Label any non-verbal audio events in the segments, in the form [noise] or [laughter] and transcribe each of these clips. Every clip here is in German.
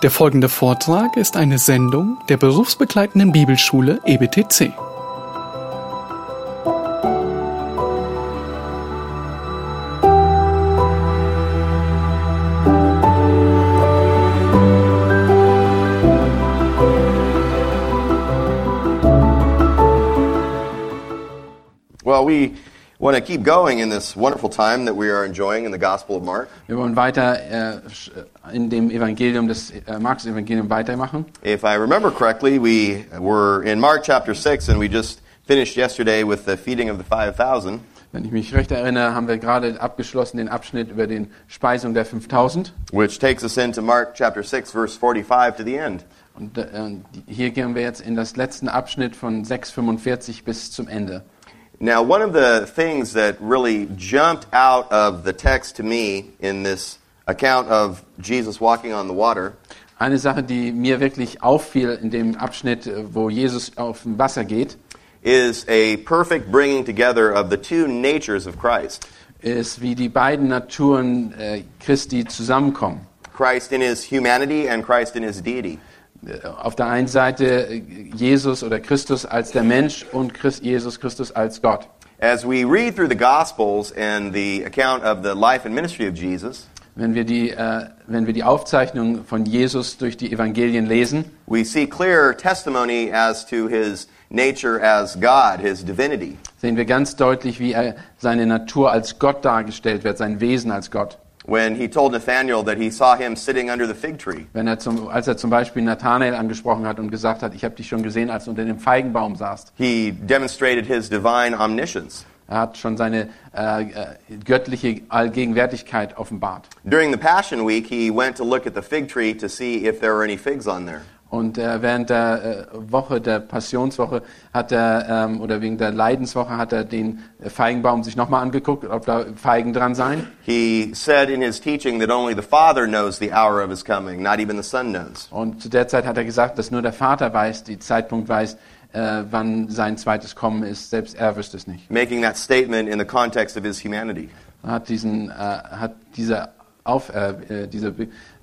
Der folgende Vortrag ist eine Sendung der berufsbegleitenden Bibelschule EBTC. Well, we want to keep going in this wonderful time that we are enjoying in the Gospel of Mark. Wir wollen weiter äh, in dem Evangelium des äh, Markus Evangelium weitermachen. If I remember correctly, we were in Mark chapter 6 and we just finished yesterday with the feeding of the 5,000. Wenn ich mich recht erinnere, haben wir gerade abgeschlossen den Abschnitt über den Speisung der 5000 Which takes us into Mark chapter 6, verse 45 to the end. und äh, hier gehen wir jetzt in das letzten Abschnitt von 6:45 bis zum Ende. Now, one of the things that really jumped out of the text to me in this account of Jesus walking on the water Eine Sache, die mir wirklich auffiel in dem Abschnitt, äh, wo Jesus auf dem Wasser geht, is a perfect bringing together of the two natures of Christ. ist, wie die beiden Naturen äh, Christi zusammenkommen. Christ in his humanity and Christ in his deity. Äh, Auf der einen Seite äh, Jesus oder Christus als der Mensch und Christ, Jesus Christus als Gott. As we read through the Gospels and the account of the life and ministry of Jesus, Wenn wir die, äh, wenn wir die Aufzeichnung von Jesus durch die Evangelien lesen, we see clear testimony as to his nature as God, his divinity. sehen wir ganz deutlich, wie er seine Natur als Gott dargestellt wird, sein Wesen als Gott. When he told Nathanael that he saw him sitting under the fig tree, Wenn er zum, als er zum Beispiel Nathanael angesprochen hat und gesagt hat, ich habe dich schon gesehen, als du unter dem Feigenbaum saßt. he demonstrated his divine omniscience. Er hat schon seine äh, äh, göttliche Allgegenwärtigkeit offenbart. During the Passion Week, he went to look at the fig tree to see if there were any figs on there. Und äh, während der äh, Woche, der Passionswoche, hat er, ähm, oder wegen der Leidenswoche, hat er den Feigenbaum sich nochmal angeguckt, ob da Feigen dran seien. He said in his teaching that only the Father knows the hour of his coming, not even the Son knows. Und zu der Zeit hat er gesagt, dass nur der Vater weiß, die Zeitpunkt weiß, äh, wann sein zweites Kommen ist. Selbst er wüsste es nicht. Making that statement in the context of his humanity. Er hat diesen, äh, hat diese auf, äh, äh, diese,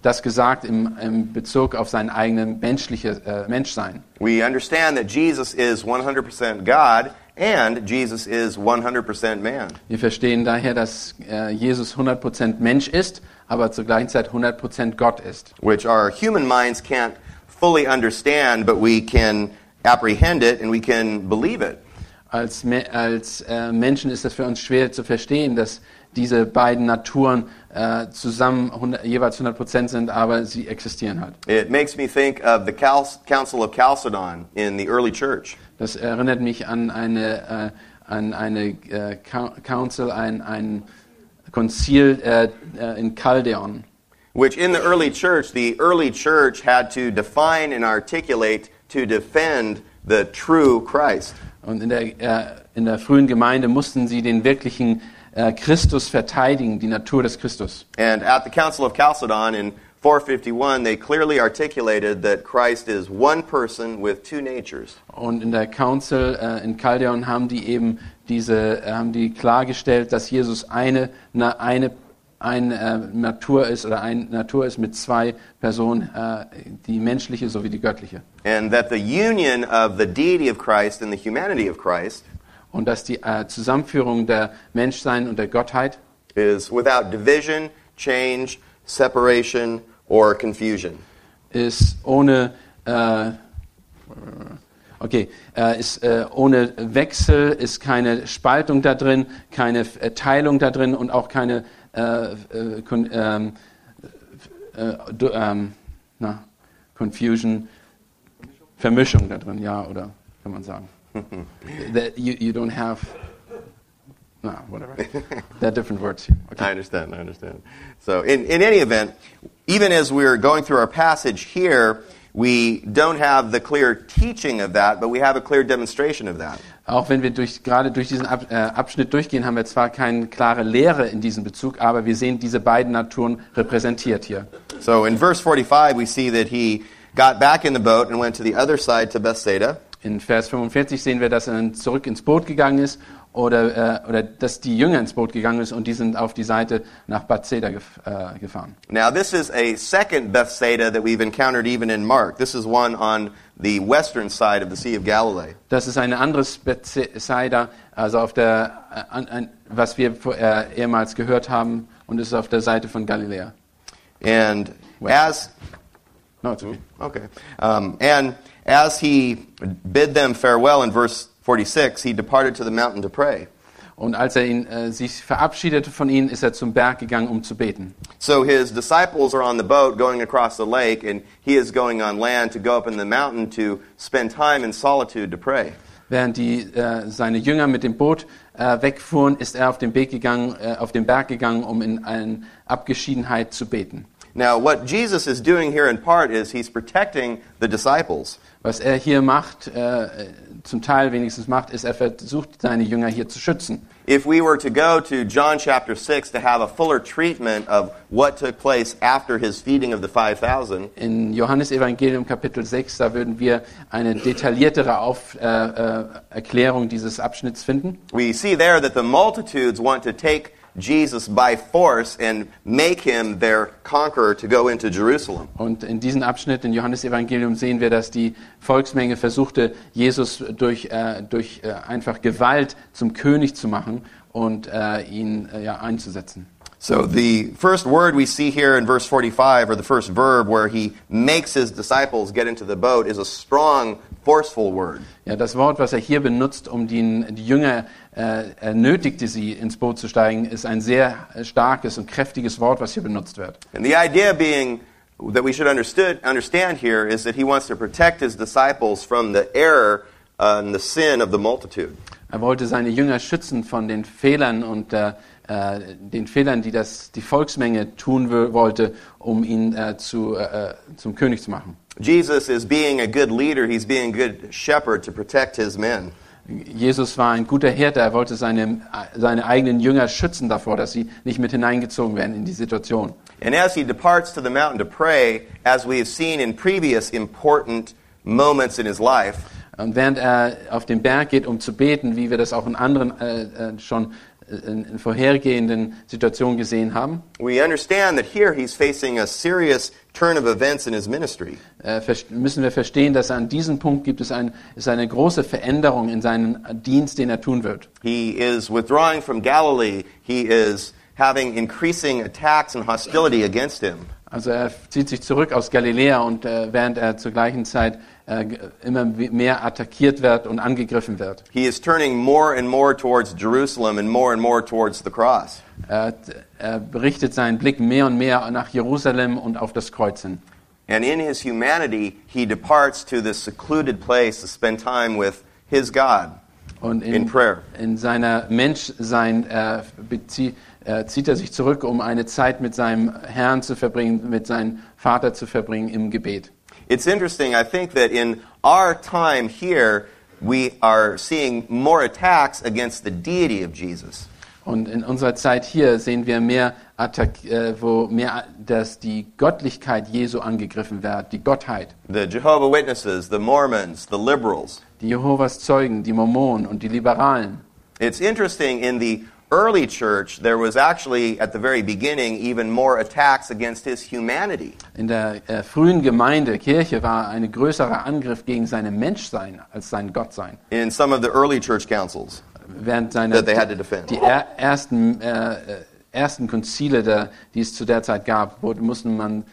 das gesagt im, im Bezug auf sein eigenes menschliches äh, Menschsein. We understand that Jesus is 100% God and Jesus is 100% man. Wir verstehen daher, dass äh, Jesus 100% Mensch ist, aber zur gleichen Zeit 100% Gott ist. which our human minds can't fully understand, but we can apprehend it and we can believe it. Als, als äh, Menschen ist es für uns schwer zu verstehen, dass diese beiden Naturen äh, zusammen 100, jeweils 100% sind, aber sie existieren halt. It makes me think of the Cal- Council of Chalcedon in the early church, Das erinnert mich an eine, äh, an eine äh, Council, ein, ein Konzil äh, äh, in Chaldeon. which in the early church, the early church had to define and articulate to defend the true Christ. Und in der, äh, in der frühen Gemeinde mussten sie den wirklichen äh, Christus verteidigen, die Natur des Christus. And at the Council of Chalcedon in 451, they clearly articulated that Christ is one person with two natures. Und in der Council äh, in Chaldeon haben die eben diese, haben die klargestellt, dass Jesus eine, eine, eine äh, Natur ist oder eine Natur ist mit zwei Personen, äh, die menschliche sowie die göttliche. And that the union of the deity of Christ and the humanity of Christ Und dass die äh, Zusammenführung der Menschsein und der Gottheit is without division, change, separation, or confusion. ist ohne, äh, okay, äh, ist äh, ohne Wechsel, ist keine Spaltung da drin, keine Teilung da drin und auch keine äh, äh, ähm, äh, ähm, na, Confusion, Vermischung da drin, ja, oder kann man sagen. [laughs] That you, you don't have, no, whatever. [laughs] There are different words here. Okay. I understand, I understand. So, in, in any event, even as we're going through our passage here, we don't have the clear teaching of that, but we have a clear demonstration of that. Auch wenn wir durch, gerade durch diesen äh, Abschnitt durchgehen, haben wir zwar keine klare Lehre in diesem Bezug, aber wir sehen diese beiden Naturen repräsentiert hier. So, in verse 45, we see that he got back in the boat and went to the other side to Bethsaida. In Vers 45 sehen wir, dass er zurück ins Boot gegangen ist oder, äh, oder dass die Jünger ins Boot gegangen ist und die sind auf die Seite nach Bethsaida gef äh, gefahren. Now, this is a second Bethsaida that we've encountered even in Mark. This is one on the western side of the Sea of Galilee. Das ist ein anderes Bethsaida, also auf der, äh, an, an, was wir äh, ehemals gehört haben und ist auf der Seite von Galiläa. And as No, it's okay. Okay. Um, and as he bid them farewell in verse 46, he departed to the mountain to pray. Und als er ihn, äh, sich verabschiedete von ihnen, ist er zum Berg gegangen, um zu beten. So his disciples are on the boat going across the lake, and he is going on land to go up in the mountain to spend time in solitude to pray. Während die, äh, seine Jünger mit dem Boot äh, wegfuhren, ist er auf den, Weg gegangen, äh, auf den Berg gegangen, um in Abgeschiedenheit zu beten. Now, what Jesus is doing here in part is he's protecting the disciples. Was er hier macht, äh, zum Teil wenigstens macht, ist, er versucht, seine Jünger hier zu schützen. If we were to go to John chapter 6 to have a fuller treatment of what took place after his feeding of the 5,000, In Johannes Evangelium Kapitel 6, da würden wir eine detailliertere Auf, äh, äh, Erklärung dieses Abschnitts finden. we see there that the multitudes want to take Jesus by force and make him their conqueror to go into Jerusalem. Und in diesem Abschnitt in Johannes Evangelium sehen wir, dass die Volksmenge versuchte, Jesus durch, äh, durch äh, einfach Gewalt zum König zu machen und äh, ihn äh, ja, einzusetzen. So the first word we see here in verse 45, or the first verb where he makes his disciples get into the boat, is a strong, forceful word. Ja, das Wort, was er hier benutzt, um die, die Jünger äh, er nötigte, sie ins Boot zu steigen, ist ein sehr starkes und kräftiges Wort, was hier benutzt wird. And the idea being that we should understood, understand here is that he wants to protect his disciples from the error and the sin of the multitude. Er wollte seine Jünger schützen von den Fehlern und äh, äh, den Fehlern, die das die Volksmenge tun wo- wollte, um ihn äh, zu, äh, äh, zum König zu machen. Jesus is being a good leader, he's being a good shepherd to protect his men. Jesus war ein guter Hirte, er wollte seine, seine eigenen Jünger schützen davor, dass sie nicht mit hineingezogen werden in die Situation. And as he departs to the mountain to pray, as we have seen in previous important moments in his life, Und während er auf den Berg geht, um zu beten, wie wir das auch in anderen äh, äh, schon in, vorhergehenden Situationen gesehen haben, we understand that here he's facing a serious turn of events in his ministry. äh, müssen wir verstehen, dass an diesem Punkt gibt es ein, ist eine große Veränderung in seinem Dienst, den er tun wird. He is withdrawing from Galilee. He is having increasing attacks and hostility against him. Also er zieht sich zurück aus Galiläa und äh, während er zur gleichen Zeit äh, immer mehr attackiert wird und angegriffen wird. He is turning more and more towards Jerusalem and more and more towards the cross. Er, er berichtet seinen Blick mehr und mehr nach Jerusalem und auf das Kreuz hin. And in his humanity, he departs to this secluded place to spend time with his God. Und in, In prayer. in seiner Menschsein äh, bezie- äh, zieht er sich zurück, um eine Zeit mit seinem Herrn zu verbringen, mit seinem Vater zu verbringen im Gebet. It's interesting, I think that in our time here, we are seeing more attacks against the deity of Jesus. Und in unserer Zeit hier sehen wir mehr, Attack, äh, wo mehr, dass die Göttlichkeit Jesu angegriffen wird, die Gottheit. The Jehovah Witnesses, the Mormons, the liberals. Die Jehovas Zeugen, die Mormonen und die Liberalen. It's interesting, in the early church, there was actually, at the very beginning, even more attacks against his humanity. In der äh, frühen Gemeinde, Kirche, war ein größerer Angriff gegen sein Menschsein als sein Gottsein. In some of the early church councils. Während seiner, That they had to defend. die er, ersten, äh, äh, ersten Konzile, der, die es zu der Zeit gab, wurde, musste man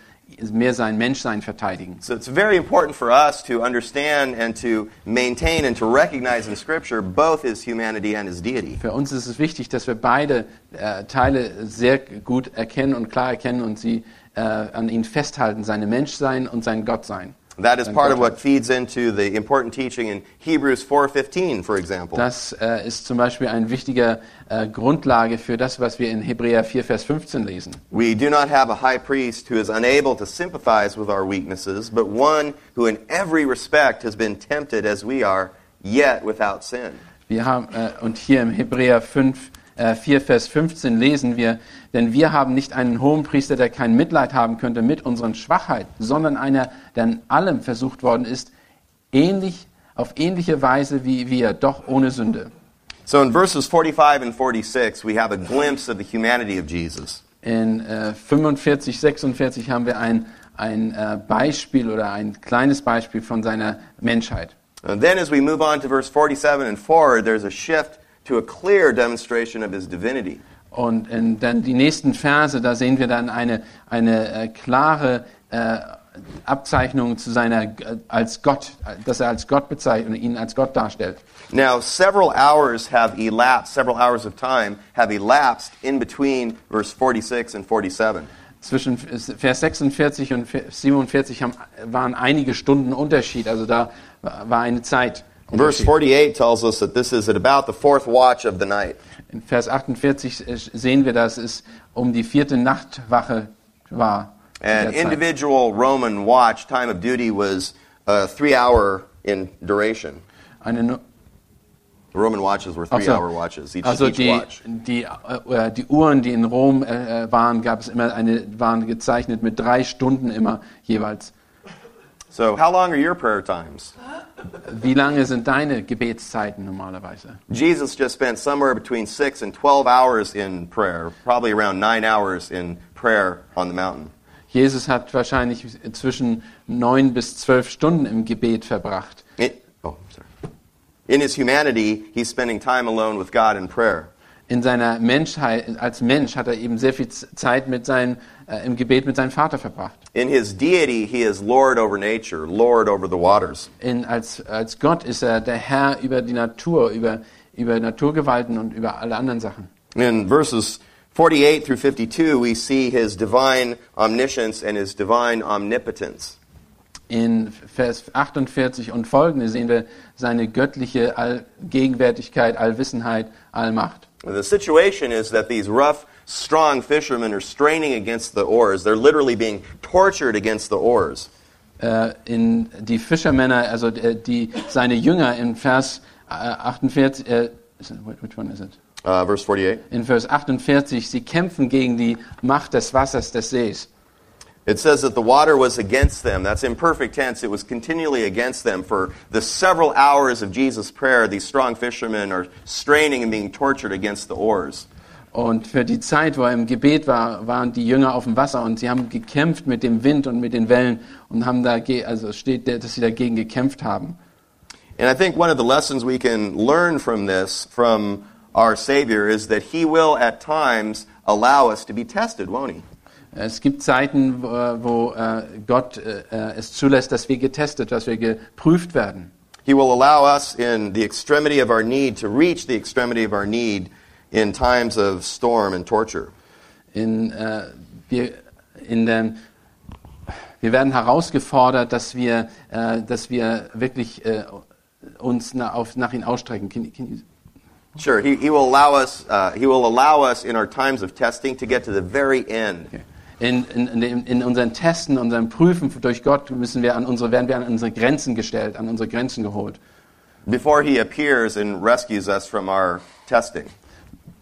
mehr sein Menschsein verteidigen. So it's very important for us to understand and to maintain and to recognize in Scripture both his humanity and his deity. Für uns ist es wichtig, dass wir beide äh, Teile sehr gut erkennen und klar erkennen und sie äh, an ihnen festhalten, seine Menschsein und sein Gottsein. That is part of what feeds into the important teaching in Hebrews 4:15, for example. Das äh, ist zum Beispiel eine wichtige äh, Grundlage für das, was wir in Hebräer 4, Vers 15 lesen. We do not have a high priest who is unable to sympathize with our weaknesses, but one who in every respect has been tempted as we are, yet without sin. Wir haben, äh, und hier im Hebräer 5, äh, 4, Vers 15 lesen wir, denn wir haben nicht einen hohen Priester, der kein Mitleid haben könnte mit unseren Schwachheiten, sondern einer, der in allem versucht worden ist, ähnlich, auf ähnliche Weise wie wir, doch ohne Sünde. So in verses 45 and 46, we have a glimpse of the humanity of Jesus. In äh, 45, 46 haben wir ein, ein äh, Beispiel oder ein kleines Beispiel von seiner Menschheit. And then as we move on to verse 47 and forward, there's a shift to a clear demonstration of his divinity. Und dann die nächsten Verse, da sehen wir dann eine, eine äh, klare äh, Abzeichnung zu seiner äh, als Gott, dass er als Gott bezeichnet ihn als Gott darstellt. Now, several hours have elapsed, several hours of time have elapsed in between verse 46 and 47. Zwischen Vers 46 und 47 haben, waren einige Stunden Unterschied, also da war eine Zeit. Verse 48 tells us that this is at about the fourth watch of the night. In Vers 48 sehen wir, dass es um die vierte Nachtwache war. An individual Roman watch time of duty was uh, three hour in duration. Eine The Roman watches were three Also, hour watches, each, also each die, watch. die, äh, die Uhren, die in Rom äh, waren, gab es immer eine, waren gezeichnet mit drei Stunden immer jeweils. So, how long are your prayer times? Wie lange sind deine Gebetszeiten normalerweise? Jesus just spent somewhere between six and 12 hours in prayer, probably around nine hours in prayer on the mountain. Jesus hat wahrscheinlich zwischen neun bis zwölf Stunden im Gebet verbracht. In, oh, sorry. In his humanity, he's spending time alone with God in prayer. In seiner Menschheit, als Mensch hat er eben sehr viel Zeit mit seinen, äh, im Gebet mit seinem Vater verbracht. In his deity, he is Lord over nature, Lord over the waters. In, als, als Gott ist er der Herr über die Natur, über, über Naturgewalten und über alle anderen Sachen. In verses 48 through 52, we see his divine omniscience and his divine omnipotence. In Vers 48 und folgende sehen wir seine göttliche Allgegenwärtigkeit, Allwissenheit, Allmacht. The situation is that these rough, strong fishermen are straining against the oars. They're literally being tortured against the oars. Äh, in die Fischermänner, also äh, die, seine Jünger in Vers äh, 48, äh, it- which one is it? Uh, verse 48. In Vers 48, sie kämpfen gegen die Macht des Wassers des Sees. It says that the water was against them. That's imperfect tense. It was continually against them. For the several hours of Jesus' prayer, these strong fishermen are straining and being tortured against the oars. Und für die Zeit, wo er im Gebet war, waren die Jünger auf dem Wasser und sie haben gekämpft mit dem Wind und mit den Wellen und haben da, also steht, dass sie dagegen gekämpft haben. And I think one of the lessons we can learn from this, from our Savior, is that He will at times allow us to be tested, won't He? Es gibt Zeiten, wo, äh, Gott äh, äh, es zulässt, dass wir getestet, dass wir geprüft werden. He will allow us in the extremity of our need to reach the extremity of our need in times of storm and torture. In, äh, wir, in den, wir werden herausgefordert, dass wir, äh, dass wir wirklich äh, uns na, auf, nach ihm ausstrecken. Can, can you, Sure, he, he will allow us. Uh, he will allow us in our times of testing to get to the very end. in, in, in, in unseren Testen, unseren Prüfen durch Gott müssen wir an unsere, werden wir an unsere Grenzen gestellt, an unsere Grenzen geholt, before he appears and rescues us from our testing.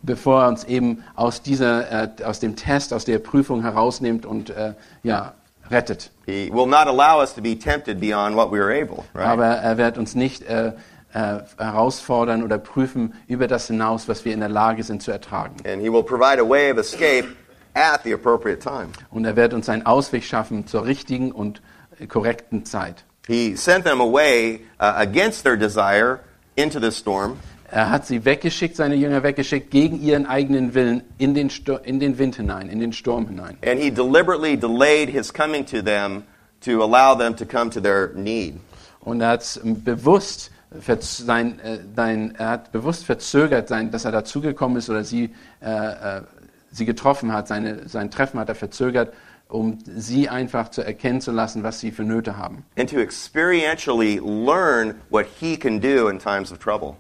bevor er uns eben aus dieser, äh, aus dem Test, aus der Prüfung herausnimmt und äh, ja rettet. He will not allow us to be tempted beyond what we are able. Right? Aber er wird uns nicht äh, äh, herausfordern oder prüfen über das hinaus, was wir in der Lage sind zu ertragen. and he will provide a way of escape at the appropriate time. Und er wird uns einen Ausweg schaffen zur richtigen und korrekten Zeit. He sent them away uh, against their desire into this storm, Er hat sie weggeschickt, seine Jünger weggeschickt, gegen ihren eigenen Willen in den, Sto in den Wind hinein, in den Sturm hinein. and he deliberately delayed his coming to them to allow them to come to their need. Und er hat bewusst, sein, äh, sein, er hat bewusst verzögert, sein, dass er dazugekommen ist oder sie, äh, äh, sie getroffen hat. Seine, sein Treffen hat er verzögert, um sie einfach zu erkennen zu lassen, was sie für Nöte haben. and to experientially learn what he can do in times of trouble.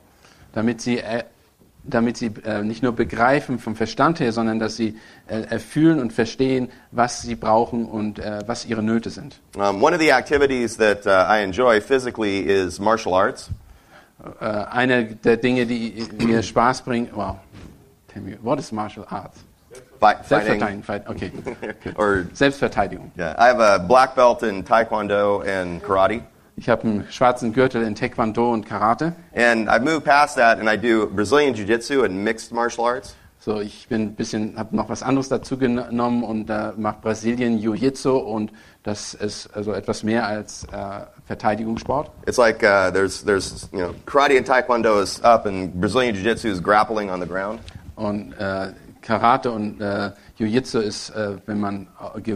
Damit sie, äh, damit sie äh, nicht nur begreifen vom Verstand her, sondern dass sie äh, erfühlen und verstehen, was sie brauchen und äh, was ihre Nöte sind. Um, one of the activities that uh, I enjoy physically is martial arts. Äh, eine der Dinge, die mir Spaß bringen, wow, tell me, what is martial arts? Fight, fighting. Selbstverteidigung, fight, okay. [laughs] or Selbstverteidigung. yeah, I have a black belt in Taekwondo and karate. Ich habe einen schwarzen Gürtel in Taekwondo und Karate. And I've moved past that and I do Brazilian Jiu Jitsu and mixed martial arts. So, ich bin ein bisschen, habe noch was anderes dazu genommen und äh, mache Brasilien Jiu-Jitsu und das ist also etwas mehr als äh, Verteidigungssport. It's like uh, there's, there's, you know, karate and taekwondo is up and Brazilian Jiu Jitsu is grappling on the ground. Und äh, Karate und äh, Jiu-Jitsu ist, äh, wenn man äh,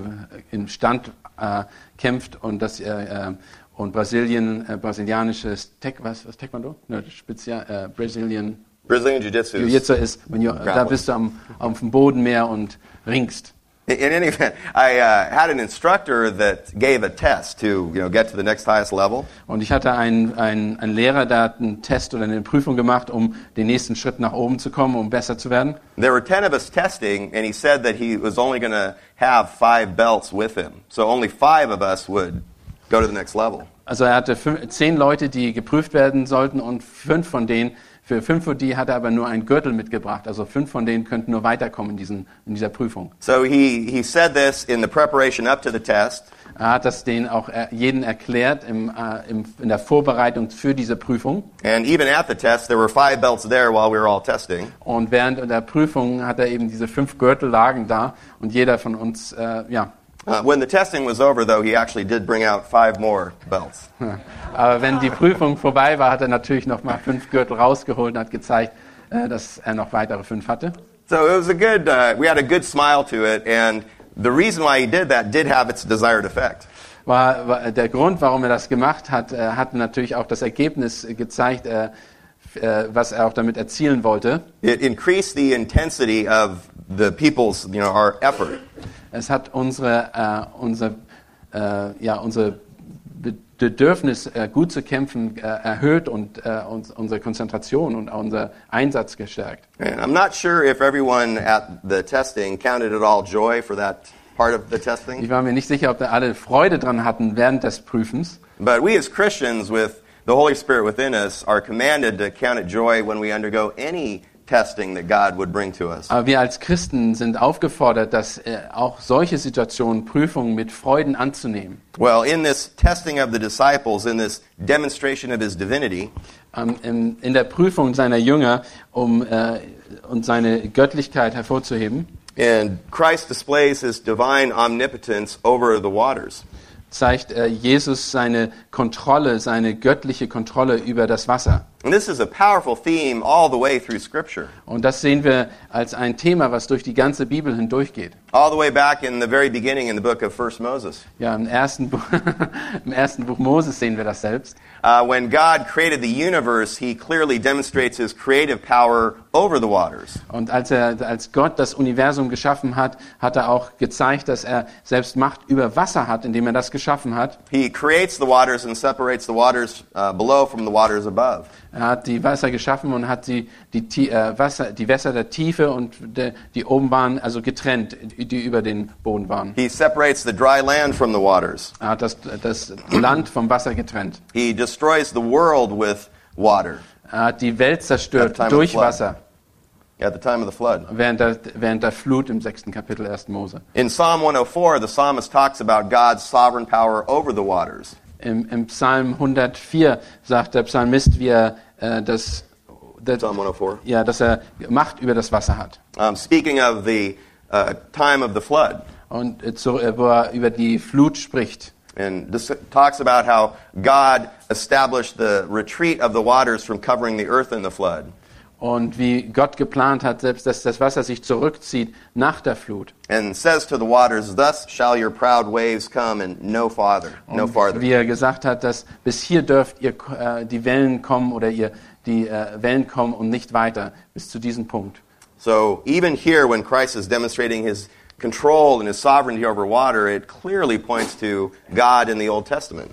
im Stand äh, kämpft und das äh, äh, und Brasilien, brasilianisches Tek, was, was Taekwondo? Ne, Spezial, Brazilian Brazilian Jiu Jitsu. Jiu-Jitsu ist, wenn du, da bist du am, auf dem Boden mehr und ringst. In any event, I uh, had an instructor that gave a test to you know get to the next highest level, Und ich hatte einen, einen, einen Lehrer, der hat einen Test oder eine Prüfung gemacht, um den nächsten Schritt nach oben zu kommen, um besser zu werden. There were 10 of us testing, and he said that he was only going to have five belts with him. So only five of us would go to the next level. Also er hatte fünf, zehn Leute, die geprüft werden sollten und fünf von denen, für fünf von die hat er aber nur einen Gürtel mitgebracht. Also fünf von denen könnten nur weiterkommen in, diesen, in dieser Prüfung. So he, he said this in the preparation up to the test. Er hat das denen auch äh, jeden erklärt im, äh, im, in der Vorbereitung für diese Prüfung. And even at the test, there were five belts there while we were all testing. Und während der Prüfung hat er eben diese fünf Gürtel lagen da und jeder von uns, äh, ja, Uh, when the testing was over, though, he actually did bring out five more belts. [laughs] Aber wenn die Prüfung vorbei war, hat er natürlich noch mal fünf Gürtel rausgeholt und hat gezeigt, äh, dass er noch weitere fünf hatte. So it was a good, uh, we had a good smile to it, and the reason why he did that did have its desired effect. War, war der Grund, warum er das gemacht hat, äh, hat natürlich auch das Ergebnis gezeigt, äh, äh, was er auch damit erzielen wollte. It increased the intensity of the people's, you know, our effort. Es hat unsere, äh, unser, äh, ja, unser Be- Bedürfnis, äh, gut zu kämpfen, äh, erhöht und äh, uns, unsere Konzentration und unser Einsatz gestärkt. And I'm not sure if everyone at the testing counted it all joy for that part of the Ich testing. war mir nicht sicher, ob da alle Freude dran hatten während des Prüfens. But we as Christians with the Holy Spirit within us are commanded to count it joy when we undergo any testing that God would bring to us. Aber wir als Christen sind aufgefordert, dass äh, auch solche Situationen, Prüfungen mit Freuden anzunehmen. Well, in this testing of the disciples, in this demonstration of his divinity, Ähm, in, in der Prüfung seiner Jünger, um äh, und seine Göttlichkeit hervorzuheben, and Christ displays his divine omnipotence over the waters. zeigt äh, Jesus seine Kontrolle, seine göttliche Kontrolle über das Wasser. And this is a powerful theme all the way through Scripture. Und das sehen wir als ein Thema, was durch die ganze Bibel hindurchgeht. All the way back in the very beginning in the book of First Moses. Ja, im ersten, Buch, [laughs] im ersten Buch Moses sehen wir das selbst. Uh, when God created the universe, he clearly demonstrates his creative power over the waters. Und als, er, als Gott das Universum geschaffen hat, hat er auch gezeigt, dass er selbst Macht über Wasser hat, indem er das geschaffen hat. He creates the waters and separates the waters uh, below from the waters above. Er hat die Wasser geschaffen und hat die, die, äh, Wasser, die Wässer der Tiefe und der, die oben waren, also getrennt, die über den Boden waren. He separates the dry land from the waters. Er hat das, das Land vom Wasser getrennt. He destroys the world with water Er hat die Welt zerstört durch. Wasser, at the time of the flood. während der, während der Flut im sechsten Kapitel 1. Mose. In Psalm 104, the psalmist talks about God's sovereign power over the waters. Im, Im Psalm 104 sagt der Psalmist, wie er äh, das, das, Psalm 104. ja, dass er Macht über das Wasser hat. Um, speaking of the uh, time of the flood, Und äh, zu, äh, wo er über die Flut spricht. and this talks about how God established the retreat of the waters from covering the earth in the flood. Und wie Gott geplant hat, selbst dass das Wasser sich zurückzieht nach der Flut. And says to the waters, Thus shall your proud waves come and no farther, no farther. Wie er gesagt hat, dass bis hier dürft ihr äh, die Wellen kommen oder ihr die äh, Wellen kommen und nicht weiter bis zu diesem Punkt. So even here, when Christ is demonstrating his control and his sovereignty over water, it clearly points to God in the Old Testament.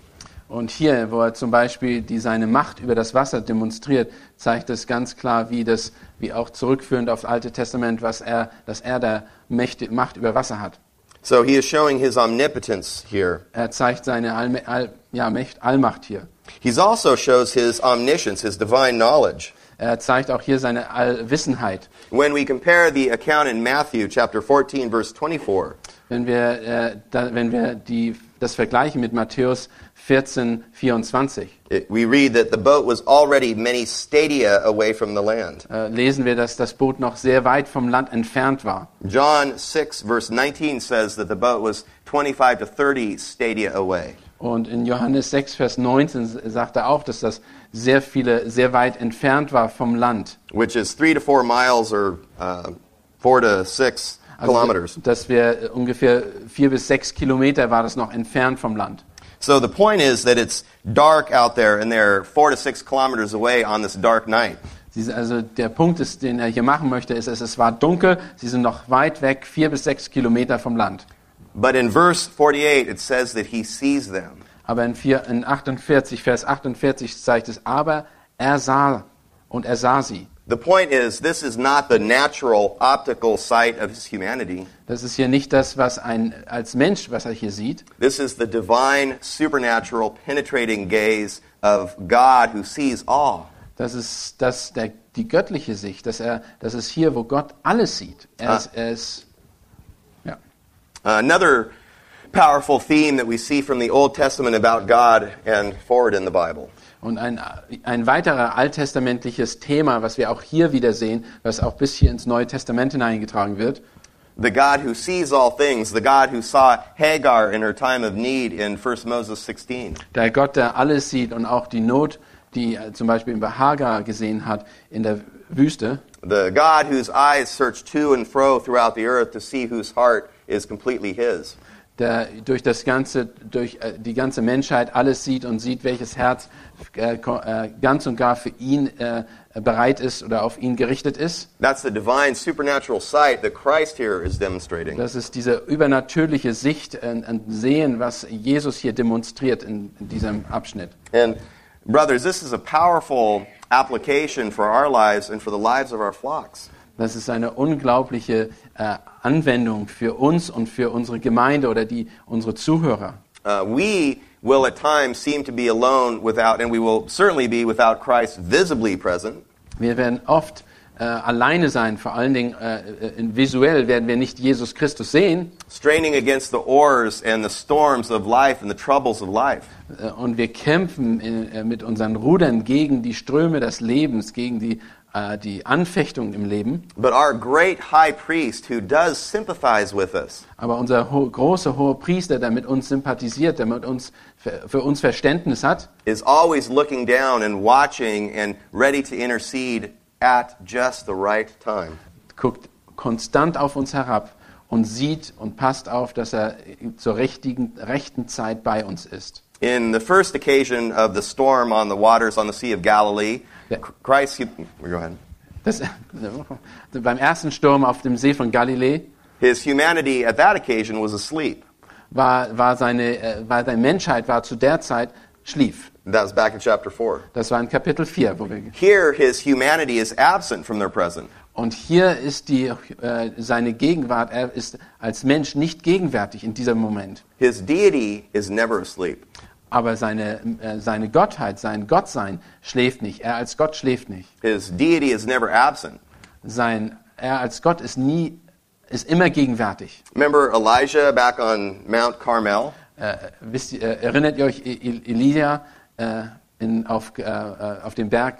Und hier, wo er zum Beispiel die, seine Macht über das Wasser demonstriert, zeigt es ganz klar, wie das, wie auch zurückführend auf das Alte Testament, was er, dass er der Mächte, Macht über Wasser hat. So he is showing his omnipotence here. Er zeigt seine Allme All, ja, Mächt, Allmacht hier. He also shows his omniscience, his divine knowledge. Er zeigt auch hier seine Allwissenheit. When we compare the account in Matthew chapter 14 verse 24 wenn wir, äh, da, wenn wir die, das vergleichen mit Matthäus 14, 24. It, we read that the boat was already many stadia away from the land. Äh, lesen wir, dass das Boot noch sehr weit vom Land entfernt war. John 6, verse 19 says that the boat was 25 to 30 stadia away. Und in Johannes 6, Vers 19 sagt er auch, dass das sehr viele, sehr weit entfernt war vom Land. which is three to four miles or uh, four to six Also, kilometers. dass wir äh, ungefähr vier bis sechs Kilometer war das noch entfernt vom Land. So the point is that it's dark out there, and they're four to six kilometers away on this dark night. Also der Punkt, ist, den er hier machen möchte, ist, es war dunkel, sie sind noch weit weg, vier bis sechs Kilometer vom Land. But in verse 48, it says that he sees them. Aber in, vier, in 48, Vers 48 zeigt es, aber er sah und er sah sie. The point is, this is not the natural optical sight of his humanity. Das ist hier nicht das, was ein als Mensch, was er hier sieht. This is the divine, supernatural, penetrating gaze of God who sees all. Das ist das, der, die göttliche Sicht. Dass er, das ist hier, wo Gott alles sieht. Er Ah. ist, er ist ja. Another powerful theme that we see from the Old Testament about God and forward in the Bible. Und ein, ein weiterer alttestamentliches Thema, was wir auch hier wieder sehen, was auch bis hier ins Neue Testament hineingetragen wird, The God who sees all things, the God who saw Hagar in her time of need in 1 Moses 16. der Gott, der alles sieht und auch die Not, die zum Beispiel bei Hagar gesehen hat in der Wüste, The God whose eyes search to and fro throughout the earth to see whose heart is completely his. der durch das ganze, durch äh, die ganze Menschheit alles sieht und sieht, welches Herz ganz und gar für ihn äh, bereit ist oder auf ihn gerichtet ist. That's the divine supernatural sight that Christ here is demonstrating. Das ist diese übernatürliche Sicht und, und Sehen, was Jesus hier demonstriert in, in diesem Abschnitt. And brothers, this is a powerful application for our lives and for the lives of our flocks. Das ist eine unglaubliche äh, Anwendung für uns und für unsere Gemeinde oder die, unsere Zuhörer. Uh, we will at times seem to be alone without, and we will certainly be without Christ visibly present. Wir werden oft äh, alleine sein, vor allen Dingen äh, äh, visuell werden wir nicht Jesus Christus sehen straining against the oars and the storms of life and the troubles of life. äh, und wir kämpfen äh, mit unseren Rudern gegen die Ströme des Lebens, gegen die, äh, die Anfechtung im Leben. But our great high priest, who does sympathize with us, Aber unser ho großer hoher Priester, der mit uns sympathisiert, der mit uns für, für uns Verständnis hat, is always looking down and watching and ready to intercede at just the right time. guckt konstant auf uns herab und sieht und passt auf, dass er zur richtigen, rechten Zeit bei uns ist. In the first occasion of the storm on the waters on the Sea of Galilee, Christ, go ahead. Das, beim ersten Sturm auf dem See von Galiläa His humanity at that occasion was asleep. war, war, seine, äh, war seine Menschheit war zu der Zeit schlief. That was back in chapter 4. Das war in Kapitel 4. Wo wir, Here, his humanity is absent from their present. und hier ist die, äh, seine Gegenwart, er ist als Mensch nicht gegenwärtig in diesem Moment. His deity is never asleep. Aber seine, äh, seine Gottheit, sein Gottsein schläft nicht. Er als Gott schläft nicht. His deity is never absent. Sein, er als Gott ist nie, ist immer gegenwärtig. Remember Elijah back on Mount Carmel? Äh, wisst äh, erinnert ihr euch E- E- Elia äh, in, auf, äh, äh, auf dem Berg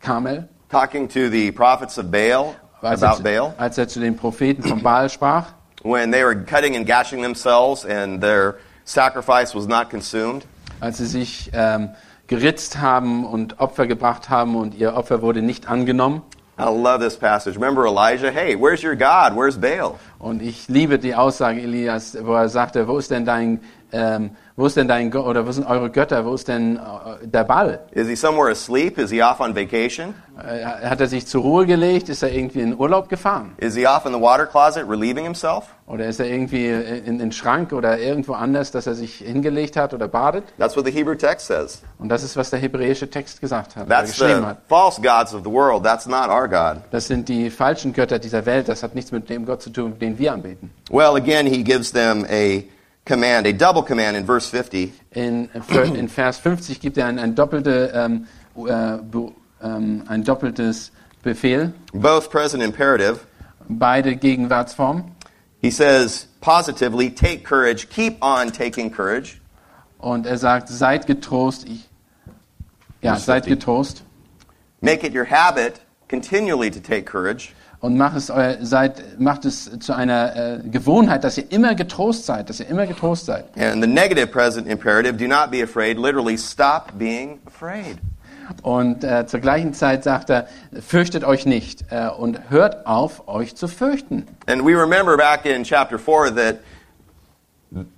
Karmel? talking to the prophets of Baal Als about er, Baal zu, als er zu den Propheten von Baal sprach, when they were cutting and gashing themselves and their sacrifice was not consumed. als sie sich ähm, geritzt haben und Opfer gebracht haben und ihr Opfer wurde nicht angenommen. I love this passage. Remember Elijah? Hey, where's your God? Where's Baal? Und ich liebe die Aussage Elias, wo er sagte, wo ist denn dein, ähm, wo ist denn dein Gott oder wo sind eure Götter, wo ist denn äh, der Ball? Is he somewhere asleep? Is he off on vacation? Äh, hat er sich zur Ruhe gelegt? Ist er irgendwie in Urlaub gefahren? Is he off in the water closet relieving himself? Oder ist er irgendwie in in den Schrank oder irgendwo anders, dass er sich hingelegt hat oder badet? That's what the Hebrew text says. Und das ist, was der hebräische Text gesagt hat, That's geschrieben the hat. false gods of the world. That's not our God. Das sind die falschen Götter dieser Welt. Das hat nichts mit dem Gott zu tun, den wir anbeten. Well, again, he gives them a command, a double command in verse 50. In, in Vers 50 gibt er ein, ein, doppelte, ähm, äh, ähm, ein doppeltes Befehl, both present imperative. beide Gegenwartsformen. He says positively, take courage, keep on taking courage. Und er sagt, seid getrost. Ich, ja, seid getrost. Make it your habit continually to take courage. Und macht es, euer, seid, macht es zu einer äh, Gewohnheit, dass ihr immer getrost seid, dass ihr immer getrost seid. And the negative present imperative, do not be afraid, literally stop being afraid. Und äh, zur gleichen Zeit sagt er, fürchtet euch nicht äh, und hört auf, euch zu fürchten. And we remember back in chapter 4 that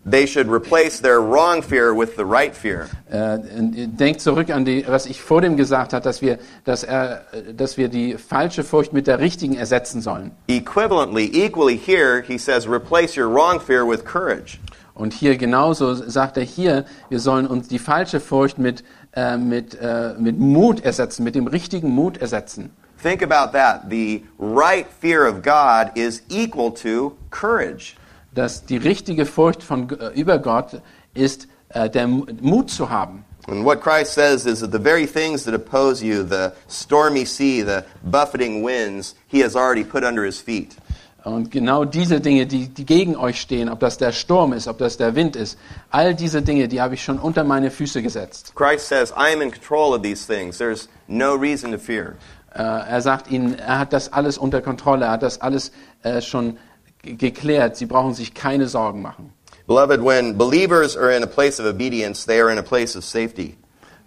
they should replace their wrong fear with the right fear. Äh, denkt zurück an die, was ich vor dem gesagt habe, dass wir, dass, er, dass wir die falsche Furcht mit der richtigen ersetzen sollen. Equivalently, equally here, he says, replace your wrong fear with courage. Und hier genauso sagt er hier, wir sollen uns die falsche Furcht mit, äh, mit, äh, mit Mut ersetzen, mit dem richtigen Mut ersetzen. Think about that. The right fear of God is equal to courage. Dass die richtige Furcht von, äh, über Gott ist, äh, der Mu- Mut zu haben. And what Christ says is that the very things that oppose you, the stormy sea, the buffeting winds, he has already put under his feet. Und genau diese Dinge, die, die gegen euch stehen, ob das der Sturm ist, ob das der Wind ist, all diese Dinge, die habe ich schon unter meine Füße gesetzt. Christ says, I am in control of these things. There's no reason to fear. Äh, er sagt ihnen, er hat das alles unter Kontrolle, er hat das alles äh, schon geklärt. Sie brauchen sich keine Sorgen machen. Beloved, when believers are in a place of obedience, they are in a place of safety.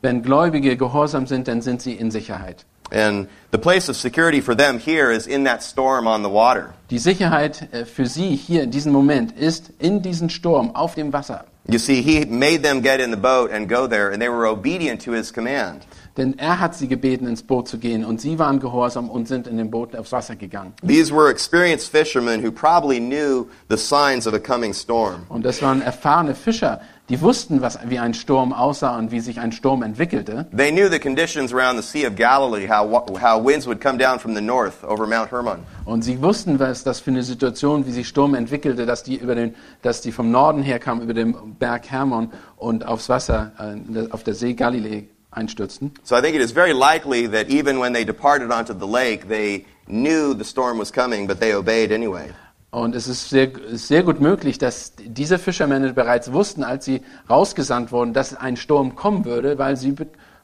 Wenn Gläubige gehorsam sind, dann sind sie in Sicherheit. And the place of security for them here is in that storm on the water. Die Sicherheit äh, für sie hier in diesem Moment ist in diesem Sturm auf dem Wasser. You see, he made them get in the boat and go there, and they were obedient to his command. Denn er hat sie gebeten, ins Boot zu gehen und sie waren gehorsam und sind in dem Boot aufs Wasser gegangen. These were experienced fishermen who probably knew the signs of a coming storm. Und das waren erfahrene Fischer, die wussten, was, wie ein Sturm aussah und wie sich ein Sturm entwickelte. They knew the conditions around the Sea of Galilee, how, how winds would come down from the north over Mount Hermon. Und sie wussten, was das für eine Situation, wie sich Sturm entwickelte, dass die, über den, dass die vom Norden herkamen, über den Berg Hermon und aufs Wasser äh, auf der See Galilee einstürzten. So I think it is very likely that even when they departed onto the lake, they knew the storm was coming, but they obeyed anyway. Und es ist sehr, sehr gut möglich, dass diese Fischermänner bereits wussten, als sie rausgesandt wurden, dass ein Sturm kommen würde, weil sie,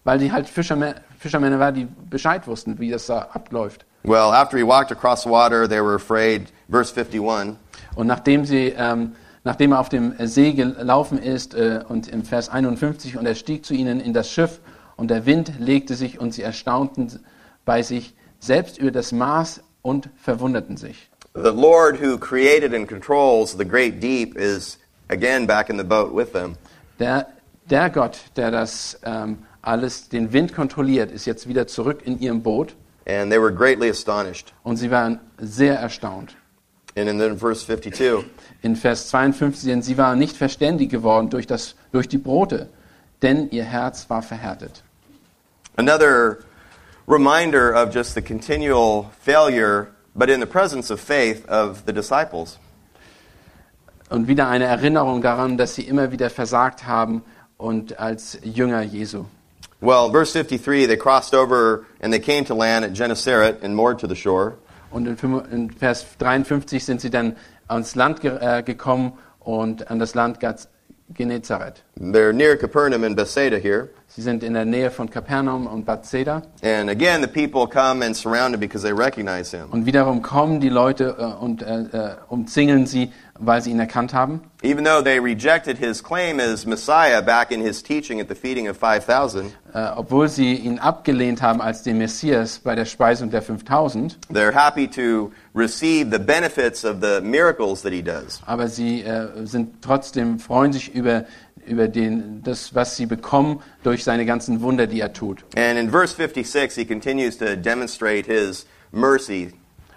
weil die halt Fischermänner, Fischermänner waren, die Bescheid wussten, wie das da abläuft. Well, after he walked across water, they were afraid. Verse 51. Und nachdem, sie, ähm, nachdem er auf dem See gelaufen ist, äh, und im Vers 51, und er stieg zu ihnen in das Schiff, und der Wind legte sich, und sie erstaunten bei sich selbst über das Maß und verwunderten sich. The Lord who created and controls the great deep is again back in the boat with them. Der, der Gott, der das ähm, alles, den Wind kontrolliert, ist jetzt wieder zurück in ihrem Boot, And they were greatly astonished. und sie waren sehr erstaunt. And in verse 52, In Vers 52, denn sie waren nicht verständig geworden durch, das, durch die Brote, denn ihr Herz war verhärtet. Another reminder of just the continual failure, but in the presence of faith, of the disciples. Und wieder eine Erinnerung daran, dass sie immer wieder versagt haben und als Jünger Jesu. Well, verse 53, they crossed over and they came to land at Gennesaret and moored to the shore. Und in Vers 53 sind sie dann ans Land äh, gekommen und an das Land Gaz- They're near Capernaum and Bethsaida here. Sie sind in der Nähe von Kapernaum und Bethsaida. And again, the people come and surround him because they recognize him. Und wiederum kommen die Leute äh, und äh, äh, umzingeln sie, weil sie ihn erkannt haben. Even though they rejected his claim as Messiah back in his teaching at the feeding of 5,000, Äh, obwohl sie ihn abgelehnt haben als den Messias bei der Speisung der 5000. they're happy to receive the benefits of the miracles that he does. Aber sie äh, sind trotzdem, freuen sich über, über den, das, was sie bekommen durch seine ganzen Wunder, die er tut. And in verse 56, he continues to demonstrate his mercy.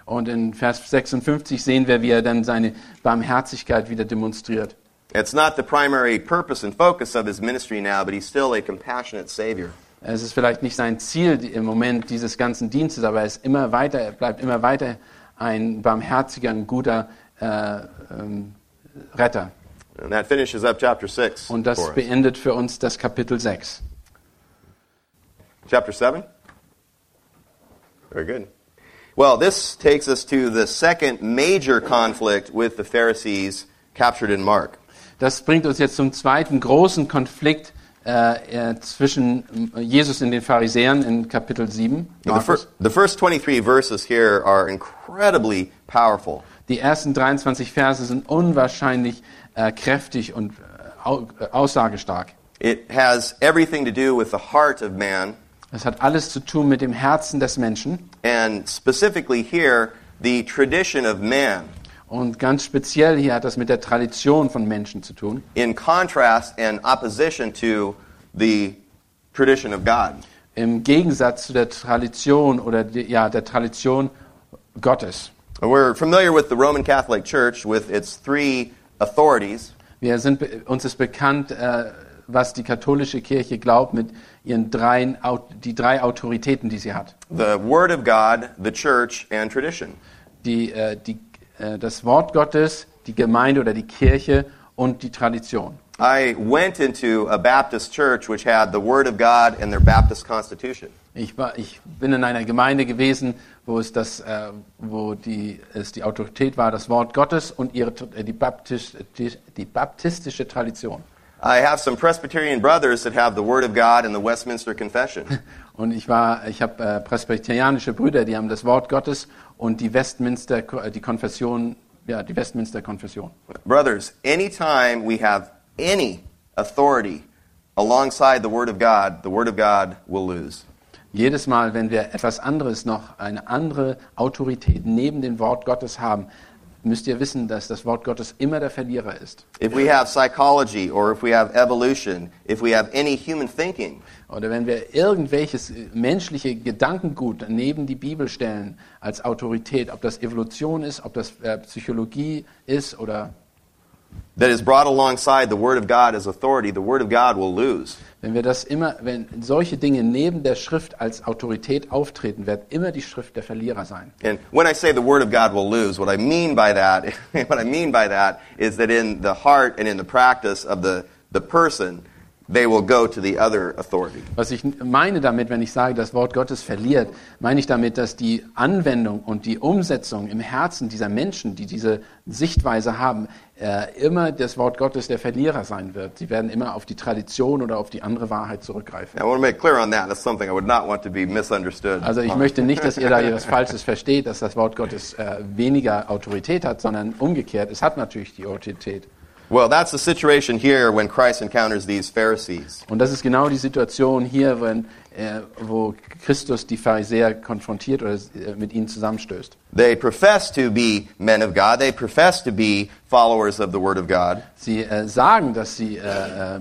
Und in Vers 56 sehen wir, wie er dann seine Barmherzigkeit wieder demonstriert. It's not the primary purpose and focus of his ministry now, but he's still a compassionate Savior. Es ist vielleicht nicht sein Ziel im Moment dieses ganzen Dienstes, aber er ist immer weiter, er bleibt immer weiter ein barmherziger, ein guter äh, ähm, Retter. And that finishes up chapter 6. Und das for beendet für uns das Kapitel 6. Chapter 7? Very good. Well, this takes us to the second major conflict with the Pharisees captured in Mark. Das bringt uns jetzt zum zweiten großen Konflikt äh, äh, zwischen äh, Jesus und den Pharisäern in Kapitel 7. The, fir- Markus. the first 23 verses here are incredibly powerful. Die ersten 23 Verse sind unwahrscheinlich äh, kräftig und äh, äh, aussagestark. It has everything to do with the heart of man, Es hat alles zu tun mit dem Herzen des Menschen and specifically here, the tradition of man, und ganz speziell hier hat das mit der Tradition von Menschen zu tun. in contrast and opposition to the tradition of God. Im Gegensatz zu der Tradition oder die, ja, der Tradition Gottes. We're familiar with the Roman Catholic Church with its three authorities Wir sind, uns ist bekannt, äh, was die katholische Kirche glaubt mit ihren drei, die drei Autoritäten, die sie hat. the Word of God, the Church, and tradition. Die, äh, die, äh, das Wort Gottes, die Gemeinde oder die Kirche und die Tradition. I went into a Baptist church which had the Word of God and their Baptist constitution. Ich, war, ich bin in einer Gemeinde gewesen, wo es, das, äh, wo die, es die Autorität war, das Wort Gottes und ihre, äh, die, Baptist, die, die baptistische Tradition. I have some Presbyterian brothers that have the Word of God and the Westminster Confession. [laughs] Und ich war, ich habe äh, presbyterianische Brüder, die haben das Wort Gottes und die Westminster, äh, die Konfession, ja, die Westminster Konfession. Brothers, anytime we have any authority alongside the Word of God, the Word of God will lose. Jedes Mal, wenn wir etwas anderes noch, eine andere Autorität neben dem Wort Gottes haben, müsst ihr wissen, dass das Wort Gottes immer der Verlierer ist. If we have psychology or if we have evolution, if we have any human thinking, Oder wenn wir irgendwelches äh, menschliche Gedankengut neben die Bibel stellen als Autorität, ob das Evolution ist, ob das äh, Psychologie ist oder that is brought alongside the Word of God as authority, the Word of God will lose. wenn wir das immer, wenn solche Dinge neben der Schrift als Autorität auftreten, wird immer die Schrift der Verlierer sein. And when I say the Word of God will lose, what I mean by that, [laughs] what I mean by that is that in the heart and in the practice of the, the person, they will go to the other authority. Was ich meine damit, wenn ich sage, das Wort Gottes verliert, meine ich damit, dass die Anwendung und die Umsetzung im Herzen dieser Menschen, die diese Sichtweise haben, äh, immer das Wort Gottes der Verlierer sein wird. Sie werden immer auf die Tradition oder auf die andere Wahrheit zurückgreifen. I want to make clear on that. That's something I would not want to be misunderstood. Also ich möchte nicht, dass ihr da etwas Falsches versteht, dass das Wort Gottes äh, weniger Autorität hat, sondern umgekehrt, es hat natürlich die Autorität. Well, that's the situation here when Christ encounters these Pharisees. Und das ist genau die Situation hier, wenn, äh, wo Christus die Pharisäer konfrontiert oder äh, mit ihnen zusammenstößt. They profess to be men of God. They profess to be followers of the Word of God. Sie äh, sagen, dass sie äh, äh,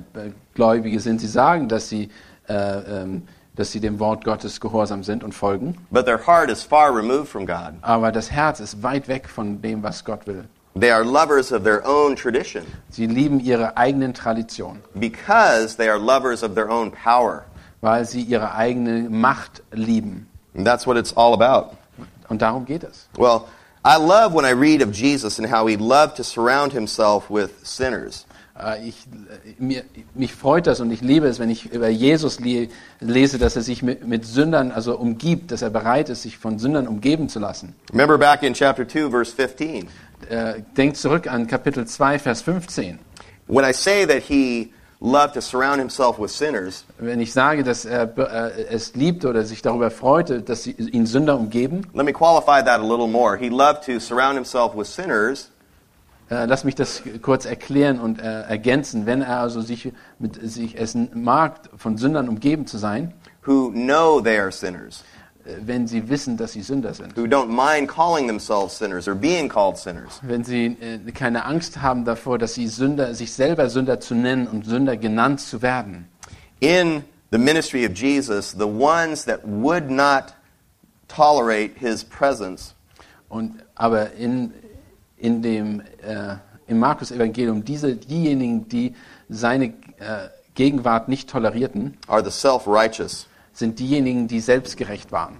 Gläubige sind. Sie sagen, dass sie, äh, ähm, dass sie dem Wort Gottes gehorsam sind und folgen. But their heart is far removed from God. Aber das Herz ist weit weg von dem, was Gott will. They are lovers of their own tradition Sie lieben ihre eigenen Traditionen, because they are lovers of their own power. weil sie ihre eigene Macht lieben. And that's what it's all about. Und darum geht es. Well, I love when I read of Jesus and how he loved to surround himself with sinners. Äh, Ich, äh, mir, mich freut das und ich liebe es, wenn ich über Jesus le lese, dass er sich mit, mit Sündern also umgibt, dass er bereit ist, sich von Sündern umgeben zu lassen. Remember back in chapter 2, verse 15, Äh, denkt zurück an Kapitel 2, Vers 15. when I say that he loved to surround himself with sinners, Wenn ich sage, dass er äh, es liebt oder sich darüber freute, dass ihn Sünder umgeben, let me qualify that a little more. He loved to surround himself with sinners lass mich das kurz erklären und äh, ergänzen. Wenn er also sich, mit, sich es mag, von Sündern umgeben zu sein, who know they are sinners, äh, wenn sie wissen, dass sie Sünder sind. who don't mind calling themselves sinners or being called sinners. Wenn sie äh, keine Angst haben davor, dass sie Sünder, sich selber Sünder zu nennen und Sünder genannt zu werden. In the ministry of Jesus, the ones that would not tolerate his presence Und, aber in, in dem, äh, im Markus-Evangelium, diese, diejenigen, die seine äh, Gegenwart nicht tolerierten, are the self righteous. sind diejenigen, die selbstgerecht waren.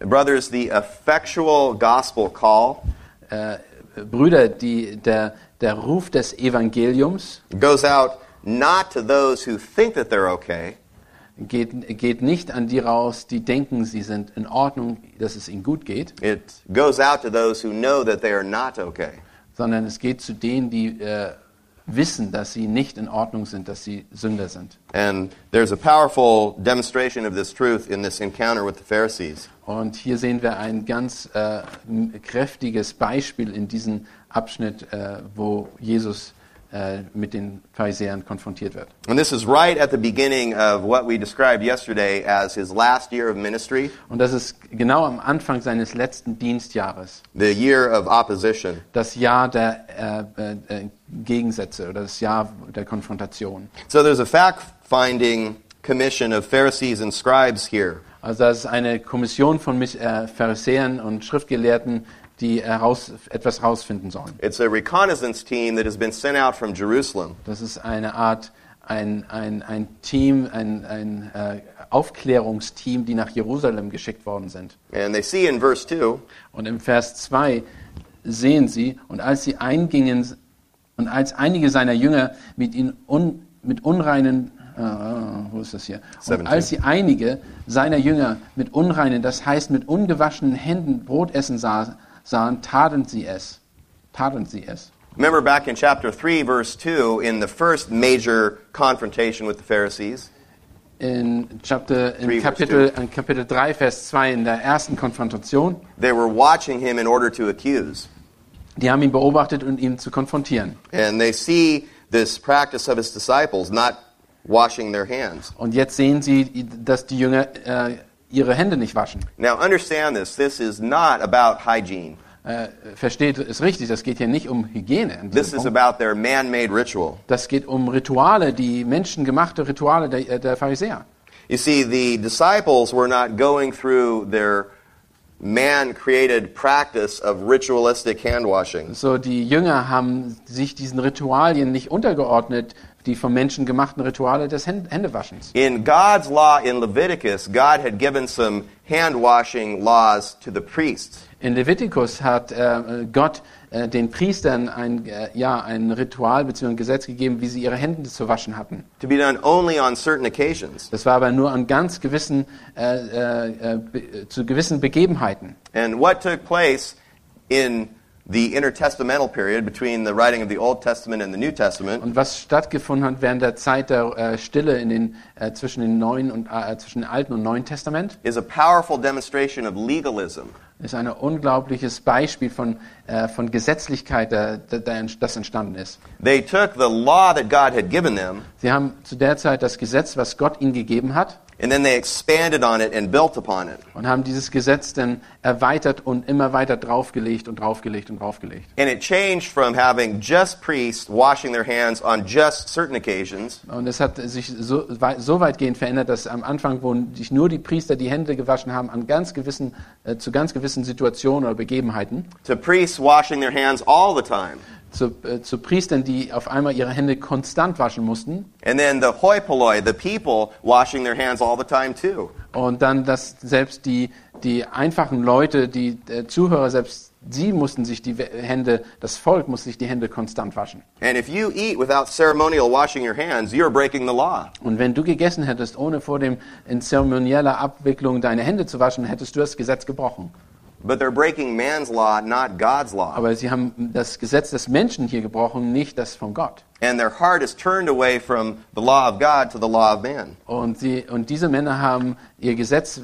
Brothers, the effectual gospel call Äh, Brüder, die, der, der Ruf des Evangeliums goes out not to those who think that they're okay, geht, geht nicht an die raus, die denken, sie sind in Ordnung, dass es ihnen gut geht, It goes out to those who know that they are not okay. sondern es geht zu denen, die äh, wissen, dass sie nicht in Ordnung sind, dass sie Sünder sind. And there's a powerful demonstration of this truth in this encounter with the Pharisees. Und hier sehen wir ein ganz äh, kräftiges Beispiel in diesem Abschnitt, äh, wo Jesus äh, mit den Pharisäern konfrontiert wird. And this is right at the beginning of what we described yesterday as his last year of ministry, Und das ist genau am Anfang seines letzten Dienstjahres, the year of opposition. das Jahr der äh, äh, äh, Gegensätze oder das Jahr der Konfrontation. So there's a fact finding commission of Pharisees and scribes here. Also das ist eine Kommission von Mis- äh, Pharisäern und Schriftgelehrten, die heraus, etwas herausfinden sollen. It's a reconnaissance team that has been sent out from Jerusalem. Das ist eine Art, ein, ein, ein Team, ein, ein äh, Aufklärungsteam, die nach Jerusalem geschickt worden sind. And they see in verse 2 Und im Vers 2 sehen sie, und als sie eingingen, und als einige seiner Jünger mit ihnen un, mit unreinen, äh, wo ist das hier? Und 17. als sie einige seiner Jünger mit unreinen, das heißt mit ungewaschenen Händen Brot essen sah, sahen, taten sie es. Taten sie es. Remember back in chapter 3, verse 2, in the first major confrontation with the Pharisees, In, Chapter, Three, in verse Kapitel, in Kapitel 3, Vers 2, in der ersten Konfrontation, they were watching him in order to accuse. die haben ihn beobachtet und ihn zu konfrontieren. And they see this practice of his disciples not washing their hands. Und jetzt sehen sie, dass die Jünger äh, ihre Hände nicht waschen. Now, understand this. This is not about hygiene. Äh, versteht es richtig, das geht hier nicht um Hygiene. This is about their man made ritual. Das geht um Rituale, die menschengemachte Rituale der, äh, der Pharisäer. You see, the disciples were not going through their man created practice of ritualistic hand washing. So, die Jünger haben sich diesen Ritualien nicht untergeordnet, die vom Menschen gemachten Rituale des Hän- Händewaschens. In God's law in Leviticus, God had given some hand washing laws to the priests. In Levitikus hat äh, Gott äh, den Priestern ein, äh, ja, ein Ritual bzw. ein Gesetz gegeben, wie sie ihre Hände zu waschen hatten. to be done only on certain occasions. Das war aber nur an ganz gewissen, äh, äh, zu gewissen Begebenheiten. And what took place in the intertestamental period between the writing of the Old Testament and the New Testament Und was stattgefunden hat während der Zeit der äh, Stille in den, äh, zwischen, den Neuen und, äh, zwischen dem Alten und Neuen Testament is a powerful demonstration of legalism. ist ein unglaubliches Beispiel von, äh, von Gesetzlichkeit, der, der, der, das entstanden ist. They took the law that God had given them Sie haben zu der Zeit das Gesetz, was Gott ihnen gegeben hat, and then they expanded on it and built upon it. und haben dieses Gesetz dann erweitert und immer weiter draufgelegt und draufgelegt und draufgelegt. And it changed from having just priests washing their hands on just certain occasions Und es hat sich so, so weitgehend verändert, dass am Anfang, wo sich nur die Priester die Hände gewaschen haben, an ganz gewissen, äh, zu ganz gewissen Situationen oder Begebenheiten, to priests washing their hands all the time. Zu, äh, zu Priestern, die auf einmal ihre Hände konstant waschen mussten. And then the hoi polloi, the people washing their hands all the time too. Und dann, dass selbst die, die einfachen Leute, die äh, Zuhörer, selbst sie mussten sich die Hände, das Volk musste sich die Hände konstant waschen. And if you eat without ceremonial washing your hands, you're breaking the law. Und wenn du gegessen hättest, ohne vor dem in zeremonieller Abwicklung deine Hände zu waschen, hättest du das Gesetz gebrochen. But they're breaking man's law, not God's law. Aber sie haben das Gesetz des Menschen hier gebrochen, nicht das von Gott. And their heart is turned away from the law of God to the law of man. Und, sie, und diese Männer haben ihr Gesetz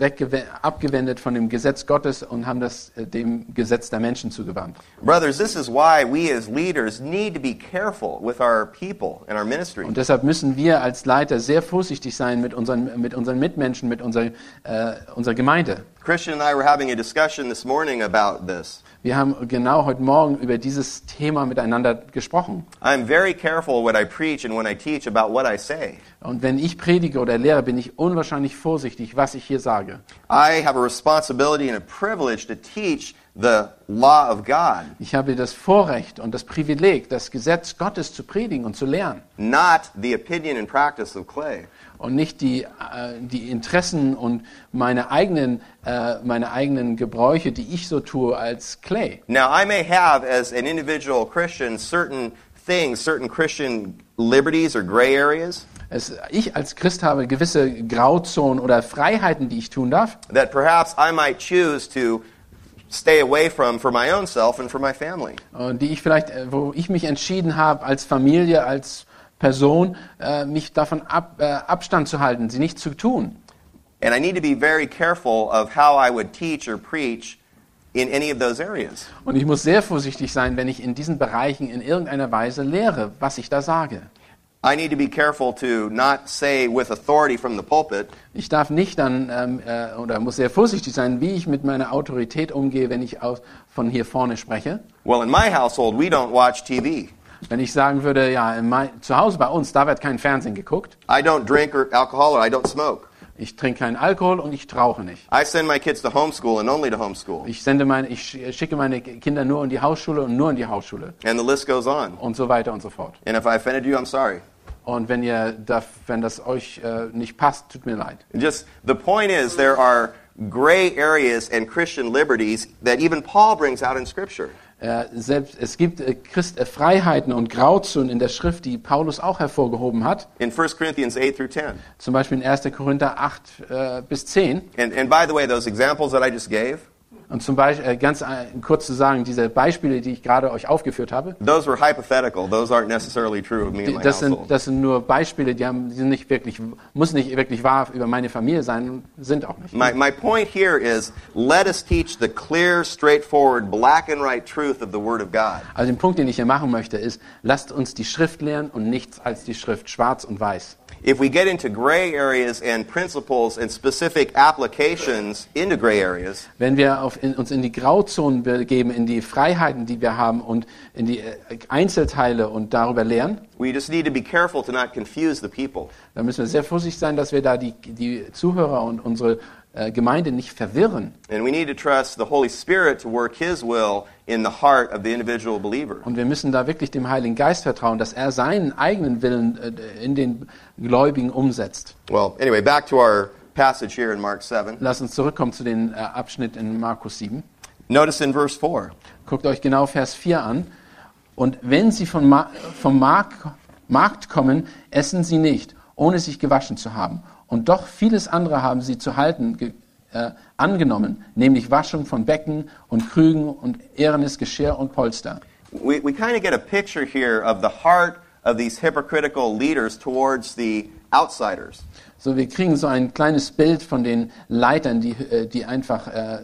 abgewendet von dem Gesetz Gottes und haben das äh, dem Gesetz der Menschen zugewandt. Brothers, this is why we as leaders need to be careful with our people and our ministry. Und deshalb müssen wir als Leiter sehr vorsichtig sein mit unseren, mit unseren Mitmenschen, mit unserer, äh, unserer Gemeinde. Christian and I were having a discussion this morning about this. Wir haben genau heute Morgen über dieses Thema miteinander gesprochen. I'm very careful what I preach and when I teach about what I say. Und wenn ich predige oder lehre, bin ich unwahrscheinlich vorsichtig, was ich hier sage. I have a responsibility and a privilege to teach the law of God, Ich habe das Vorrecht und das Privileg, das Gesetz Gottes zu predigen und zu lehren. not the opinion and practice of Clay. und nicht die, äh, die Interessen und meine eigenen, äh, meine eigenen Gebräuche, die ich so tue als Clay. Now, I may have, as an individual Christian, certain things, certain Christian liberties or gray areas Es, ich als Christ habe gewisse Grauzonen oder Freiheiten, die ich tun darf, that perhaps I might choose to stay away from for my own self and for my family. und die ich vielleicht, äh, wo ich mich entschieden habe, als Familie, als Person, äh, mich davon ab, äh, Abstand zu halten, sie nicht zu tun. And I need to be very careful of how I would teach or preach in any of those areas. Und ich muss sehr vorsichtig sein, wenn ich in diesen Bereichen in irgendeiner Weise lehre, was ich da sage. I need to be careful to not say with authority from the pulpit, Ich darf nicht dann ähm, äh, oder muss sehr vorsichtig sein, wie ich mit meiner Autorität umgehe, wenn ich aus, von hier vorne spreche. well, in my household, we don't watch TV. Wenn ich sagen würde, ja, in mein, zu Hause bei uns, da wird kein Fernsehen geguckt. I don't drink or alcohol or I don't smoke. Ich trinke keinen Alkohol und ich rauche nicht. I send my kids to homeschool and only to homeschool. Ich sende meine, ich sch- schicke meine Kinder nur in die Hausschule und nur in die Hausschule And the list goes on. und so weiter und so fort. And if I offended you, I'm sorry. Und wenn ihr, da, wenn das euch äh, nicht passt, tut mir leid. Just the point is, there are gray areas and Christian liberties that even Paul brings out in Scripture. Äh, selbst, es gibt äh, Christ, äh, Freiheiten und Grauzonen in der Schrift, die Paulus auch hervorgehoben hat. In 1 Corinthians 8 through 10. Zum Beispiel in 1. Korinther 8 äh, bis 10. And, and by the way, those examples that I just gave, Und zum Beispiel, äh, ganz äh, kurz zu sagen, diese Beispiele, die ich gerade euch aufgeführt habe, those were hypothetical. Those aren't necessarily true of me and die, my das, sind, household. das sind nur Beispiele, die, haben, die sind nicht wirklich, muss nicht wirklich wahr über meine Familie sein und sind auch nicht. My, my point here is let us teach the clear, straightforward, black and white truth of the Word of God. Also den Punkt, den ich hier machen möchte, ist, lasst uns die Schrift lehren und nichts als die Schrift, schwarz und weiß. If we get into gray areas and principles and specific applications into gray areas, Wenn wir auf, in, uns in die Grauzonen begeben, in die Freiheiten, die wir haben und in die äh, Einzelteile und darüber lernen, we just need to be careful to not confuse the people. dann müssen wir sehr vorsichtig sein, dass wir da die, die Zuhörer und unsere äh, Gemeinde nicht verwirren. And we need to trust the Holy Spirit to work His will in the heart of the individual believer. Und wir müssen da wirklich dem Heiligen Geist vertrauen, dass er seinen eigenen Willen äh, in den Gläubigen umsetzt. Well, anyway, back to our passage here in Mark 7. Lass uns zurückkommen zu dem äh, Abschnitt in Markus 7. Notice in verse 4. Guckt euch genau Vers 4 an. Und wenn sie von Ma vom Markt, Markt kommen, essen sie nicht, ohne sich gewaschen zu haben. Und doch vieles andere haben sie zu halten äh, angenommen, nämlich Waschung von Becken und Krügen und ehrenes Geschirr und Polster. We, we kind of get a picture here of the heart of these hypocritical leaders towards the outsiders. So, wir kriegen so ein kleines Bild von den Leitern, die, äh, die einfach äh,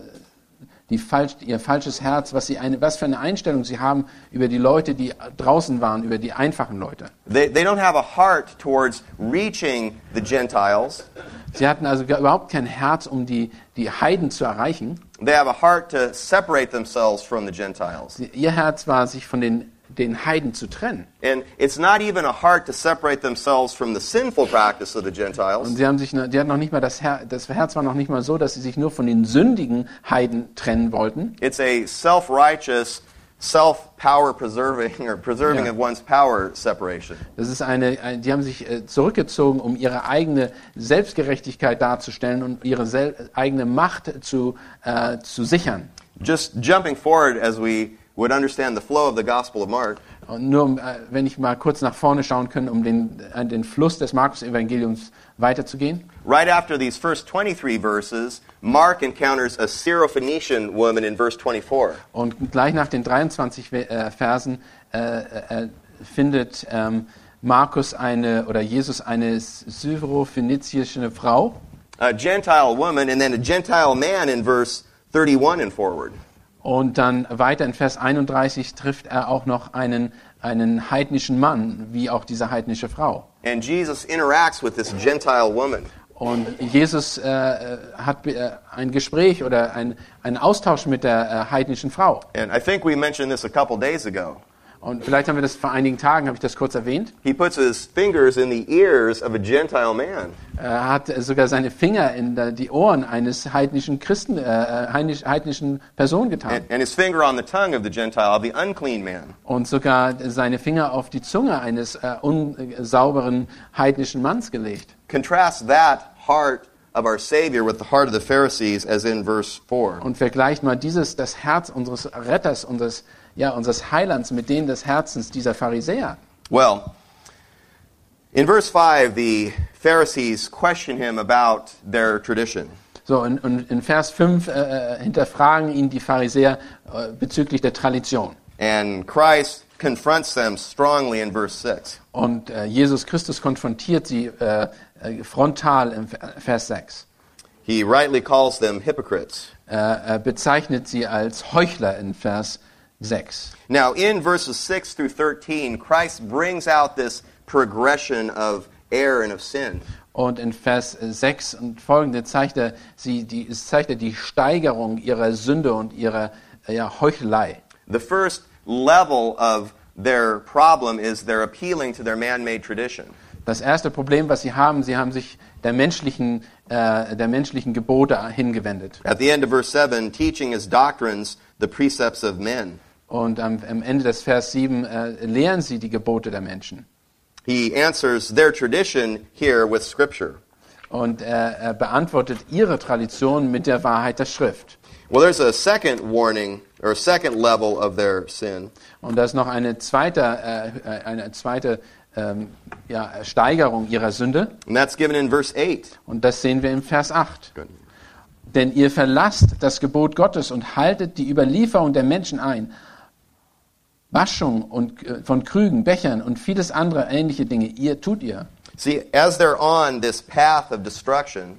die falsch, ihr falsches Herz, was, sie eine, was für eine Einstellung sie haben über die Leute, die draußen waren, über die einfachen Leute. They, they don't have a heart towards reaching the Gentiles. Sie hatten also überhaupt kein Herz, um die, die Heiden zu erreichen. They have a heart to separate themselves from the Gentiles. Ihr Herz war, sich von den, den Heiden zu trennen. And it's not even a heart to separate themselves from the sinful practice of the Und Gentiles. sie haben sich, die hatten noch nicht mal das, Her das Herz war noch nicht mal so, dass sie sich nur von den sündigen Heiden trennen wollten. It's a self righteous, self power preserving or preserving Yeah. of one's power separation. Das ist eine, ein- die haben sich äh, zurückgezogen, um ihre eigene Selbstgerechtigkeit darzustellen und ihre eigene Macht zu, äh, zu sichern. Just jumping forward as we would understand the flow of the Gospel of Mark, Und nur, äh, wenn ich mal kurz nach vorne schauen kann, um den, äh, den Fluss des Markus-Evangeliums weiterzugehen. right after these first 23 verses, Mark encounters a Syrophoenician woman in verse 24. Und gleich nach den 23 We- äh, Versen äh, äh, findet ähm, Markus eine oder Jesus eine syrophönizische Frau A Gentile woman and then a Gentile man in verse 31 and forward. Und dann weiter in Vers 31 trifft er auch noch einen, einen heidnischen Mann, wie auch diese heidnische Frau. And Jesus interacts with this Gentile woman. Und Jesus äh, äh, hat äh, ein Gespräch oder ein, einen Austausch mit der äh, heidnischen Frau. And I think we mentioned this a couple days ago. Und vielleicht haben wir das vor einigen Tagen, habe ich das kurz erwähnt. He puts his fingers in the ears of a Gentile man. Er hat sogar seine Finger in die Ohren eines heidnischen Christen, äh, heidnisch, heidnischen Person getan. And, and his finger on the tongue of the Gentile, of the unclean man. Und sogar seine Finger auf die Zunge eines äh, unsauberen heidnischen Manns gelegt. Contrast that heart of our Savior with the heart of the Pharisees, as in verse 4. Und vergleicht mal dieses, das Herz unseres Retters, unseres ja, unseres Heilands mit denen des Herzens dieser Pharisäer? Well, in verse 5, the Pharisees question him about their tradition. So, und, und in Vers 5 äh, hinterfragen ihn die Pharisäer äh, bezüglich der Tradition. And Christ confronts them strongly in verse 6. Und äh, Jesus Christus konfrontiert sie äh, äh, frontal im Vers 6. He rightly calls them hypocrites. Äh, er bezeichnet sie als Heuchler in Vers 6. Now, in verses 6 through 13, Christ brings out this progression of error and of sin. Und in Vers 6 und folgende zeigt er, sie, die, zeigt er die Steigerung ihrer Sünde und ihrer äh, ja, Heuchelei. The first level of their problem is they're appealing to their man made tradition. Das erste Problem, was sie haben, sie haben sich der menschlichen, äh, der menschlichen Gebote hingewendet. At the end of verse 7, teaching as doctrines the precepts of men. Und am, am Ende des Vers 7 äh, lehren sie die Gebote der Menschen. He answers their tradition here with Scripture. Und er, er beantwortet ihre Tradition mit der Wahrheit der Schrift. Well, there's a second warning, or a second level of their sin. Und da ist noch eine zweite, äh, eine zweite ähm, ja, Steigerung ihrer Sünde. And that's given in verse 8. Und das sehen wir im Vers 8. Good. Denn ihr verlasst das Gebot Gottes und haltet die Überlieferung der Menschen ein. Waschung und, äh, von Krügen, Bechern und vieles andere ähnliche Dinge, ihr tut ihr. See, as they're on this path of destruction,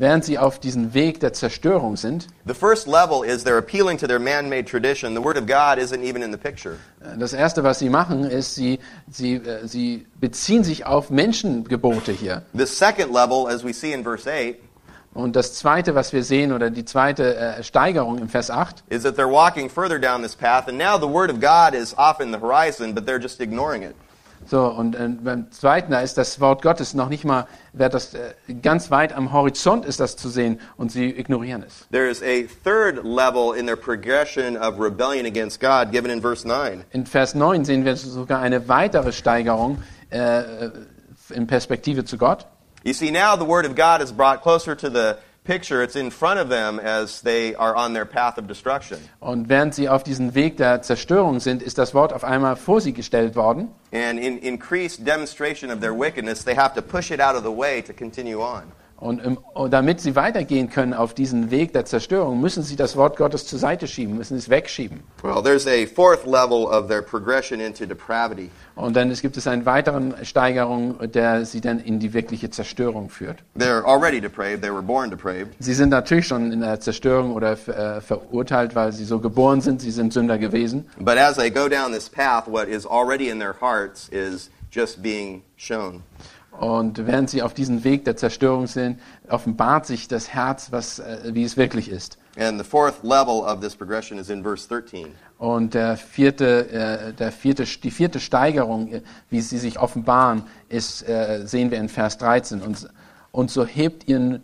Während sie auf diesem Weg der Zerstörung sind, the first level is they're appealing to their man made tradition. The Word of God isn't even in the picture. das Erste, was sie machen, ist, sie, sie, äh, sie beziehen sich auf Menschengebote hier. The second level, as we see in verse 8, Und das Zweite, was wir sehen, oder die zweite äh, Steigerung im Vers 8, is that they're walking further down this path, and now the Word of God is off in the horizon, but they're just ignoring it. So, und äh, beim zweiten, da ist das Wort Gottes noch nicht mal, wird das äh, ganz weit am Horizont ist das zu sehen und sie ignorieren es. There's a third level in their progression of rebellion against God, given in verse 9. In Vers 9 sehen wir sogar eine weitere Steigerung äh, in Perspektive zu Gott. You see, now the Word of God is brought closer to the picture. It's in front of them as they are on their path of destruction. Und während sie auf diesem Weg der Zerstörung sind, ist das Wort auf einmal vor sie gestellt worden. And in increased demonstration of their wickedness, they have to push it out of the way to continue on. Und, im, und damit sie weitergehen können auf diesen Weg der Zerstörung, müssen sie das Wort Gottes zur Seite schieben, müssen es wegschieben. Well, there's a fourth level of their progression into depravity. Und dann es gibt es eine weitere Steigerung, der sie dann in die wirkliche Zerstörung führt. They're already depraved. They were born depraved. Sie sind natürlich schon in der Zerstörung oder äh, verurteilt, weil sie so geboren sind. Sie sind Sünder gewesen. But as they go down this path, what is already in their hearts is just being shown. Und während sie auf diesem Weg der Zerstörung sind, offenbart sich das Herz, was, äh, wie es wirklich ist. And the fourth level of this progression is in verse 13. Und der vierte, äh, der vierte, die vierte Steigerung, äh, wie sie sich offenbaren, ist, sehen wir in Vers 13. Und, und so hebt ihr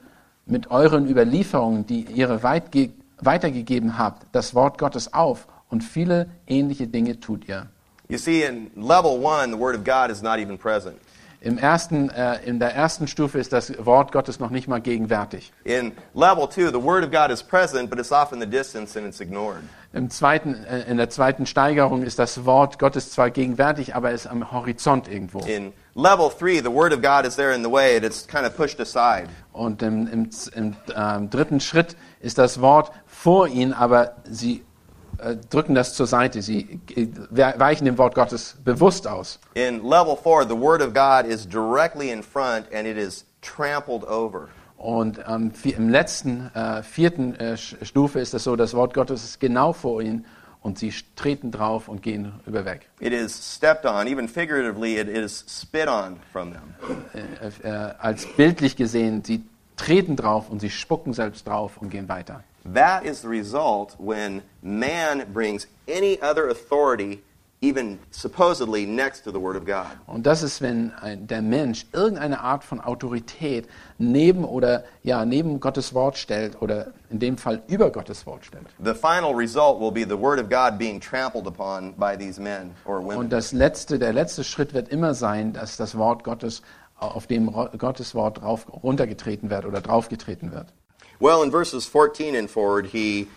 mit euren Überlieferungen, die ihr weitergegeben habt, das Wort Gottes auf und viele ähnliche Dinge tut ihr. You see, in level one, the Word of God is not even present. Im ersten, äh, in der ersten Stufe ist das Wort Gottes noch nicht mal gegenwärtig. In level two, the Word of God is present, but it's off in the distance and it's ignored. Im zweiten, äh, in der zweiten Steigerung ist das Wort Gottes zwar gegenwärtig, aber ist am Horizont irgendwo. In level three, the Word of God is there in the way and it's kind of pushed aside. Und im, im, im ähm, dritten Schritt ist das Wort vor ihnen, aber sie äh, drücken das zur Seite. Sie äh, weichen dem Wort Gottes bewusst aus. In level four, the Word of God is directly in front and it is trampled over. Und ähm, im letzten, äh, vierten äh, Stufe ist es so, das Wort Gottes ist genau vor ihnen und sie treten drauf und gehen über weg. It is stepped on, even figuratively, it is spit on from them. Äh, äh, als bildlich gesehen, sie treten drauf und sie spucken selbst drauf und gehen weiter. That is the result when man brings any other authority, even supposedly, next to the Word of God. Und das ist, wenn ein, der Mensch irgendeine Art von Autorität neben oder ja neben Gottes Wort stellt oder in dem Fall über Gottes Wort stellt. The final result will be the Word of God being trampled upon by these men or women. Und das letzte, der letzte Schritt wird immer sein, dass das Wort Gottes auf dem Gottes Wort drauf runtergetreten wird oder draufgetreten wird. Well, in verses 14 and forward, he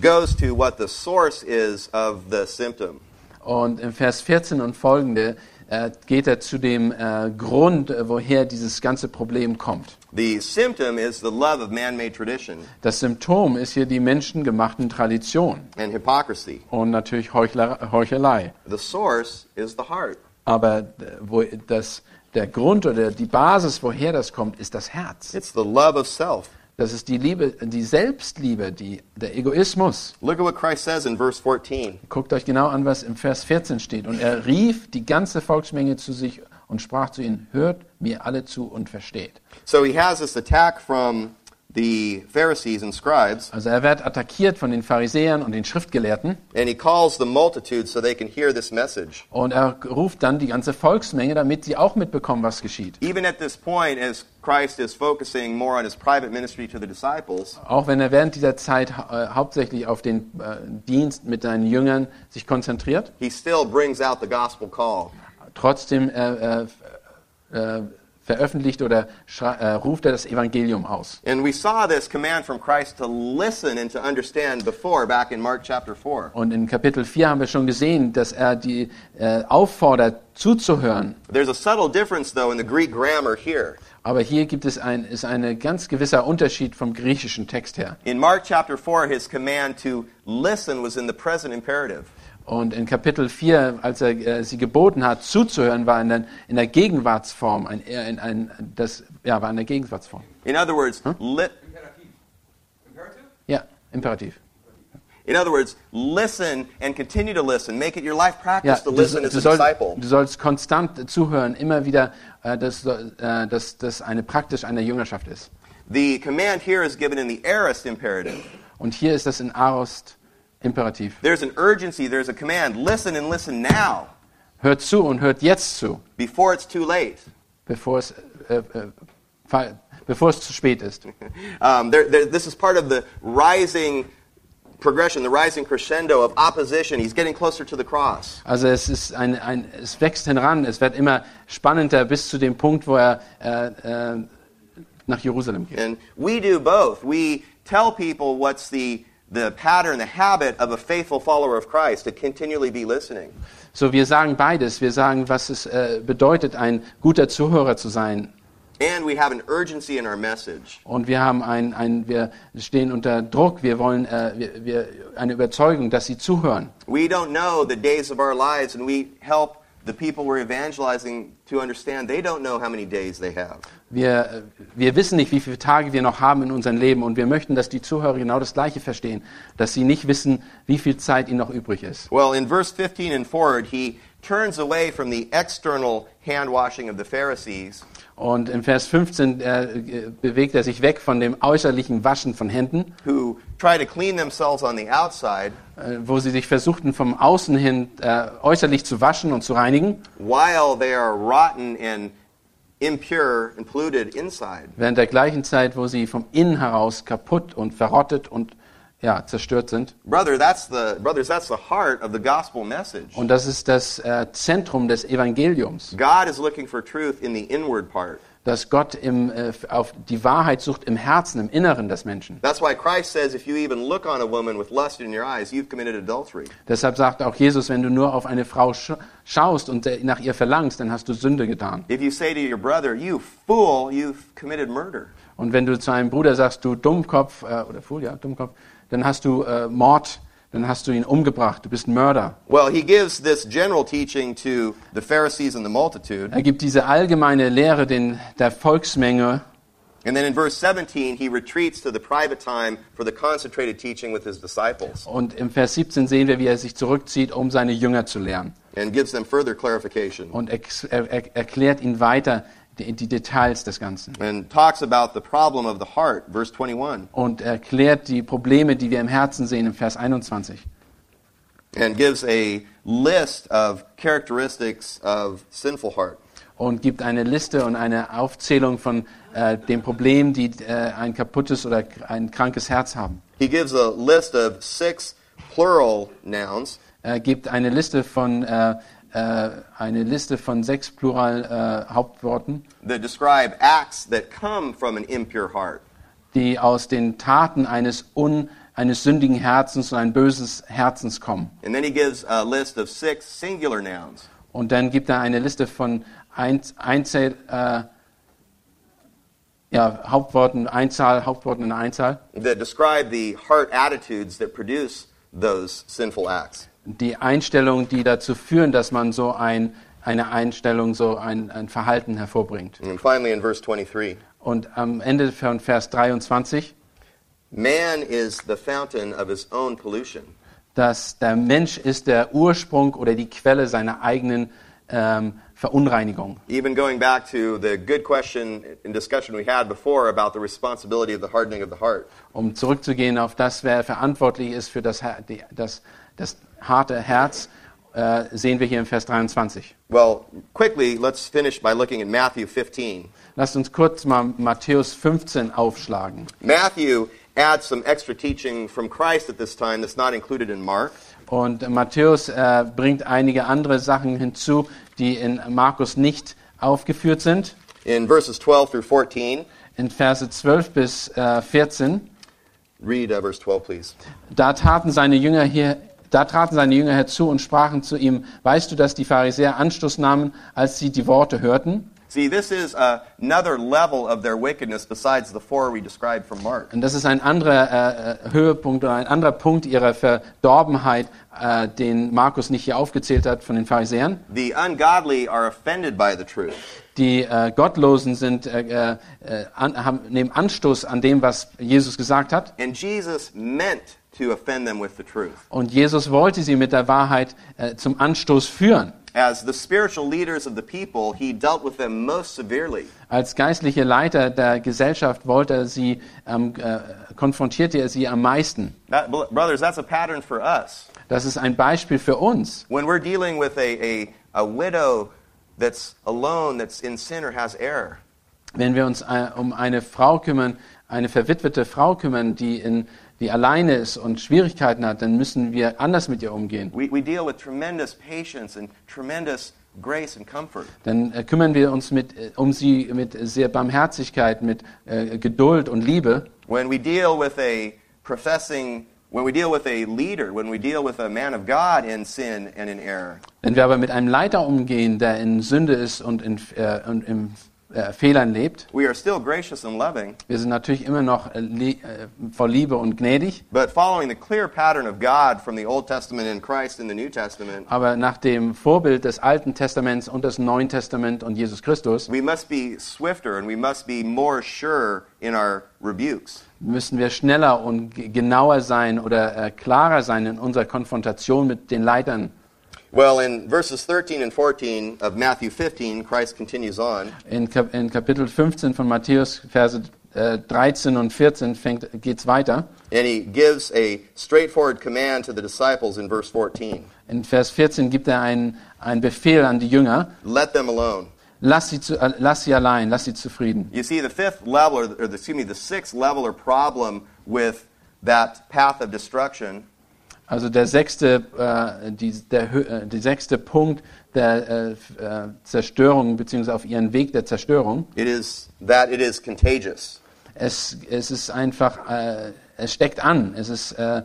goes to what the source is of the symptom. Und im Vers 14 und folgende äh, geht er zu dem äh, Grund, äh, woher dieses ganze Problem kommt. The symptom is the love of tradition Das Symptom ist hier die menschengemachten Traditionen and hypocrisy. und natürlich Heuchler, Heuchelei. The source is the heart. Aber äh, wo das, der Grund oder die Basis, woher das kommt, ist das Herz. It's the love of self. Das ist die Liebe, die Selbstliebe, die, der Egoismus. Look at what Christ says in verse 14. Guckt euch genau an, was im Vers 14 steht. Und er rief die ganze Volksmenge zu sich und sprach zu ihnen, hört mir alle zu und versteht. So he has this attack from the Pharisees and scribes, Also er wird attackiert von den Pharisäern und den Schriftgelehrten and he calls the multitude so they can hear this message. und er ruft dann die ganze Volksmenge, damit sie auch mitbekommen, was geschieht. Even at this point, as Christ is focusing more on his private ministry to the disciples, Auch wenn er während dieser Zeit äh, hauptsächlich auf den äh, Dienst mit seinen Jüngern sich konzentriert, he still brings out the gospel call. trotzdem äh, äh, äh, veröffentlicht oder äh, ruft er das Evangelium aus. And we saw this command from Christ to listen and to understand before, back in Mark chapter 4. Und in Kapitel 4 haben wir schon gesehen, dass er die äh, auffordert, zuzuhören. There's a subtle difference, though, in the Greek grammar here. Aber hier gibt es ein ist ein ganz gewisser Unterschied vom griechischen Text her. In Mark chapter 4, his command to listen was in the present imperative. Und in Kapitel 4, als er äh, sie geboten hat, zuzuhören, war in der, in der Gegenwartsform, ein, eher in ein, das ja, war in der Gegenwartsform. In other words, li- Ja, Imperativ. in other words, listen and continue to listen. Make it your life Ja, practice to du, listen as du, a soll, disciple. du sollst konstant zuhören, immer wieder, äh, dass, äh, dass das eine praktisch eine Jüngerschaft ist. The command here is given in the aorist imperative. Und hier ist das in Arost Imperativ. There's an urgency, there's a command. Listen and listen now, Hört zu und hört jetzt zu, before it's too late. bevor es, äh, äh, fa- bevor es zu spät ist. [laughs] Um, there, there, this is part of the rising progression, the rising crescendo of opposition. He's getting closer to the cross. Also es ist ein, ein, es wächst heran, es wird immer spannender bis zu dem Punkt, wo er äh, äh, nach Jerusalem geht. And we do both. We tell people what's the, the pattern, the habit of a faithful follower of Christ to continually be listening. So, wir sagen beides. Wir sagen, was es äh, bedeutet, ein guter Zuhörer zu sein. And we have an urgency in our message. Und wir haben ein, ein wir stehen unter Druck. Wir wollen äh, wir, wir, eine Überzeugung, dass sie zuhören. We don't know the days of our lives, and we help the people we're evangelizing to understand they don't know how many days they have. Wir, wir wissen nicht, wie viele Tage wir noch haben in unserem Leben. Und wir möchten, dass die Zuhörer genau das Gleiche verstehen. Dass sie nicht wissen, wie viel Zeit ihnen noch übrig ist. Well, in verse 15 and forward, he turns away from the external hand washing of the Pharisees Und im Vers 15 äh, bewegt er sich weg von dem äußerlichen Waschen von Händen, who try to clean themselves on the outside äh, wo sie sich versuchten, vom Außen hin äh, äußerlich zu waschen und zu reinigen, while they are rotten and impure and polluted inside. während der gleichen Zeit, wo sie vom Innen heraus kaputt und verrottet und ja, zerstört sind. Brother, that's the brothers, that's the heart of the gospel message. Und das ist das äh, Zentrum des Evangeliums, God is looking for truth in the inward part. dass Gott im, äh, auf die Wahrheit sucht im Herzen, im Inneren des Menschen. That's why Christ says if you even look on a woman with lust in your eyes, you've committed adultery. Deshalb sagt auch Jesus, wenn du nur auf eine Frau sch schaust und äh, nach ihr verlangst, dann hast du Sünde getan. If you say to your brother, you fool, you've committed murder. Und wenn du zu einem Bruder sagst, du Dummkopf, äh, oder Fool, ja, Dummkopf, dann hast du äh, Mord, dann hast du ihn umgebracht, du bist ein Mörder. Well, he gives this general teaching to the Pharisees and the multitude. Er gibt diese allgemeine Lehre den, der Volksmenge And then in verse 17, he retreats to the private time for the concentrated teaching with his disciples und im Vers 17 sehen wir, wie er sich zurückzieht, um seine Jünger zu lernen. and gives them further clarification Und er, er, erklärt ihnen weiter die, die Details des Ganzen. and talks about the problem of the heart, verse 21, Und erklärt die Probleme, die wir im Herzen sehen, im Vers 21. and gives a list of characteristics of sinful heart. Und gibt eine Liste und eine Aufzählung von äh, den Problemen, die äh, ein kaputtes oder ein krankes Herz haben. He gives a list of six plural nouns Er gibt eine Liste von, äh, äh, eine Liste von sechs Plural äh, Hauptworten, that describe acts that come from an impure heart. die aus den Taten eines eines sündigen Herzens und ein böses Herzens kommen. And then he gives a list of six singular nouns. Und dann gibt er eine Liste von Einz Einzel, äh, ja, Hauptworten, Einzahl, Hauptworten in Einzahl, that describe the heart attitudes that produce those sinful acts. Die Einstellungen, die dazu führen, dass man so ein, eine Einstellung, so ein, ein Verhalten hervorbringt. And finally, in verse 23, Und am Ende von Vers 23, man is the fountain of his own pollution. dass der Mensch ist der Ursprung oder die Quelle seiner eigenen ähm, Verunreinigung. Even going back to the good question and discussion we had before about the responsibility of the hardening of the heart. Um zurückzugehen auf das, wer verantwortlich ist für das, das, das harte Herz, äh, sehen wir hier im Vers 23. Well, quickly, let's finish by looking at Matthew 15. Lasst uns kurz mal Matthäus 15 aufschlagen. Matthew adds some extra teaching from Christ at this time that's not included in Mark. Und Matthäus äh, bringt einige andere Sachen hinzu, die in Markus nicht aufgeführt sind. In verses 12 through 14, In Verse 12 bis äh, 14, read uh, verse 12, please. da taten seine Jünger hier, da traten seine Jünger herzu und sprachen zu ihm, weißt du, dass die Pharisäer Anstoß nahmen, als sie die Worte hörten? See, this is another level of their wickedness besides the four we described from Mark. Und das ist ein anderer äh, Höhepunkt oder ein anderer Punkt ihrer Verdorbenheit, äh, den Markus nicht hier aufgezählt hat von den Pharisäern. The ungodly are offended by the truth. Die äh, Gottlosen sind, äh, äh, an, haben, nehmen Anstoß an dem, was Jesus gesagt hat. And Jesus meant to offend them with the truth. Und Jesus wollte sie mit der Wahrheit äh, zum Anstoß führen. As the spiritual leaders of the people, he dealt with them most severely. Als geistliche Leiter der Gesellschaft wollte er sie, ähm, äh, konfrontierte er sie am meisten. That, bro- brothers, that's a pattern for us. Das ist ein Beispiel für uns. When we're dealing with a, a, a widow that's alone, that's in sin or has error, Wenn wir uns äh, um eine Frau kümmern, eine verwitwete Frau kümmern, die, in, die alleine ist und Schwierigkeiten hat, dann müssen wir anders mit ihr umgehen. we, we deal with tremendous patience and tremendous grace and comfort. Dann äh, kümmern wir uns mit, äh, um sie mit sehr Barmherzigkeit, mit äh, Geduld und Liebe. When we deal with a professing, when we deal with a leader, when we deal with a man of God in sin and in error, Wenn wir aber mit einem Leiter umgehen, der in Sünde ist und in, äh, und in äh, Fehlern lebt, we are still gracious and loving, wir sind natürlich immer noch äh, äh, voll Liebe und gnädig, aber nach dem Vorbild des Alten Testaments und des Neuen Testaments und Jesus Christus we must be swifter and we must be more sure in our rebukes. müssen wir schneller und genauer sein oder äh, klarer sein in unserer Konfrontation mit den Leitern. Well, in verses 13 and 14 of Matthew 15, Christ continues on. In, Kap in Kapitel 15 von Matthäus, Verse äh, 13 und 14 fängt, geht's weiter. And he gives a straightforward command to the disciples in verse 14 In Vers 14 gibt er einen, einen Befehl an die Jünger, let them alone. lass sie, zu, äh, lass sie allein, lass sie zufrieden. You see, the fifth level, or, the, excuse me, the sixth level or problem with that path of destruction Also der sechste, äh, die, der, äh, die sechste Punkt der äh, äh, Zerstörung, beziehungsweise auf ihren Weg der Zerstörung, it is that it is contagious. es, es ist einfach, äh, es steckt an. Es ist, äh,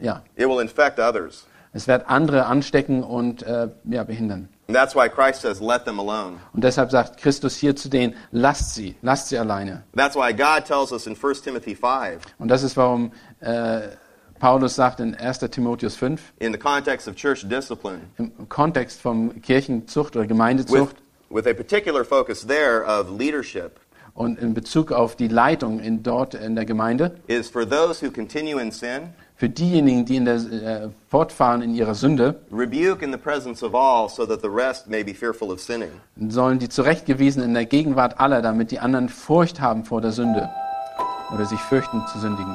ja, It will infect others. es wird andere anstecken und ja, behindern. And that's why Christ says, let them alone. Und deshalb sagt Christus hier zu denen, lasst sie, lasst sie alleine. That's why God tells us in 1 Timothy 5, Und das ist, warum Paulus sagt in 1. Timotheus 5, in the context of church discipline, im Kontext von Kirchenzucht oder with, Gemeindezucht with a particular focus there of leadership, und in Bezug auf die Leitung in, dort in der Gemeinde, is for those who continue in sin, für diejenigen, die in der, äh, fortfahren in ihrer Sünde, rebuke in the presence of all, so that the rest may be fearful of sinning. sollen die zurechtgewiesen in der Gegenwart aller, damit die anderen Furcht haben vor der Sünde oder sich fürchten zu sündigen.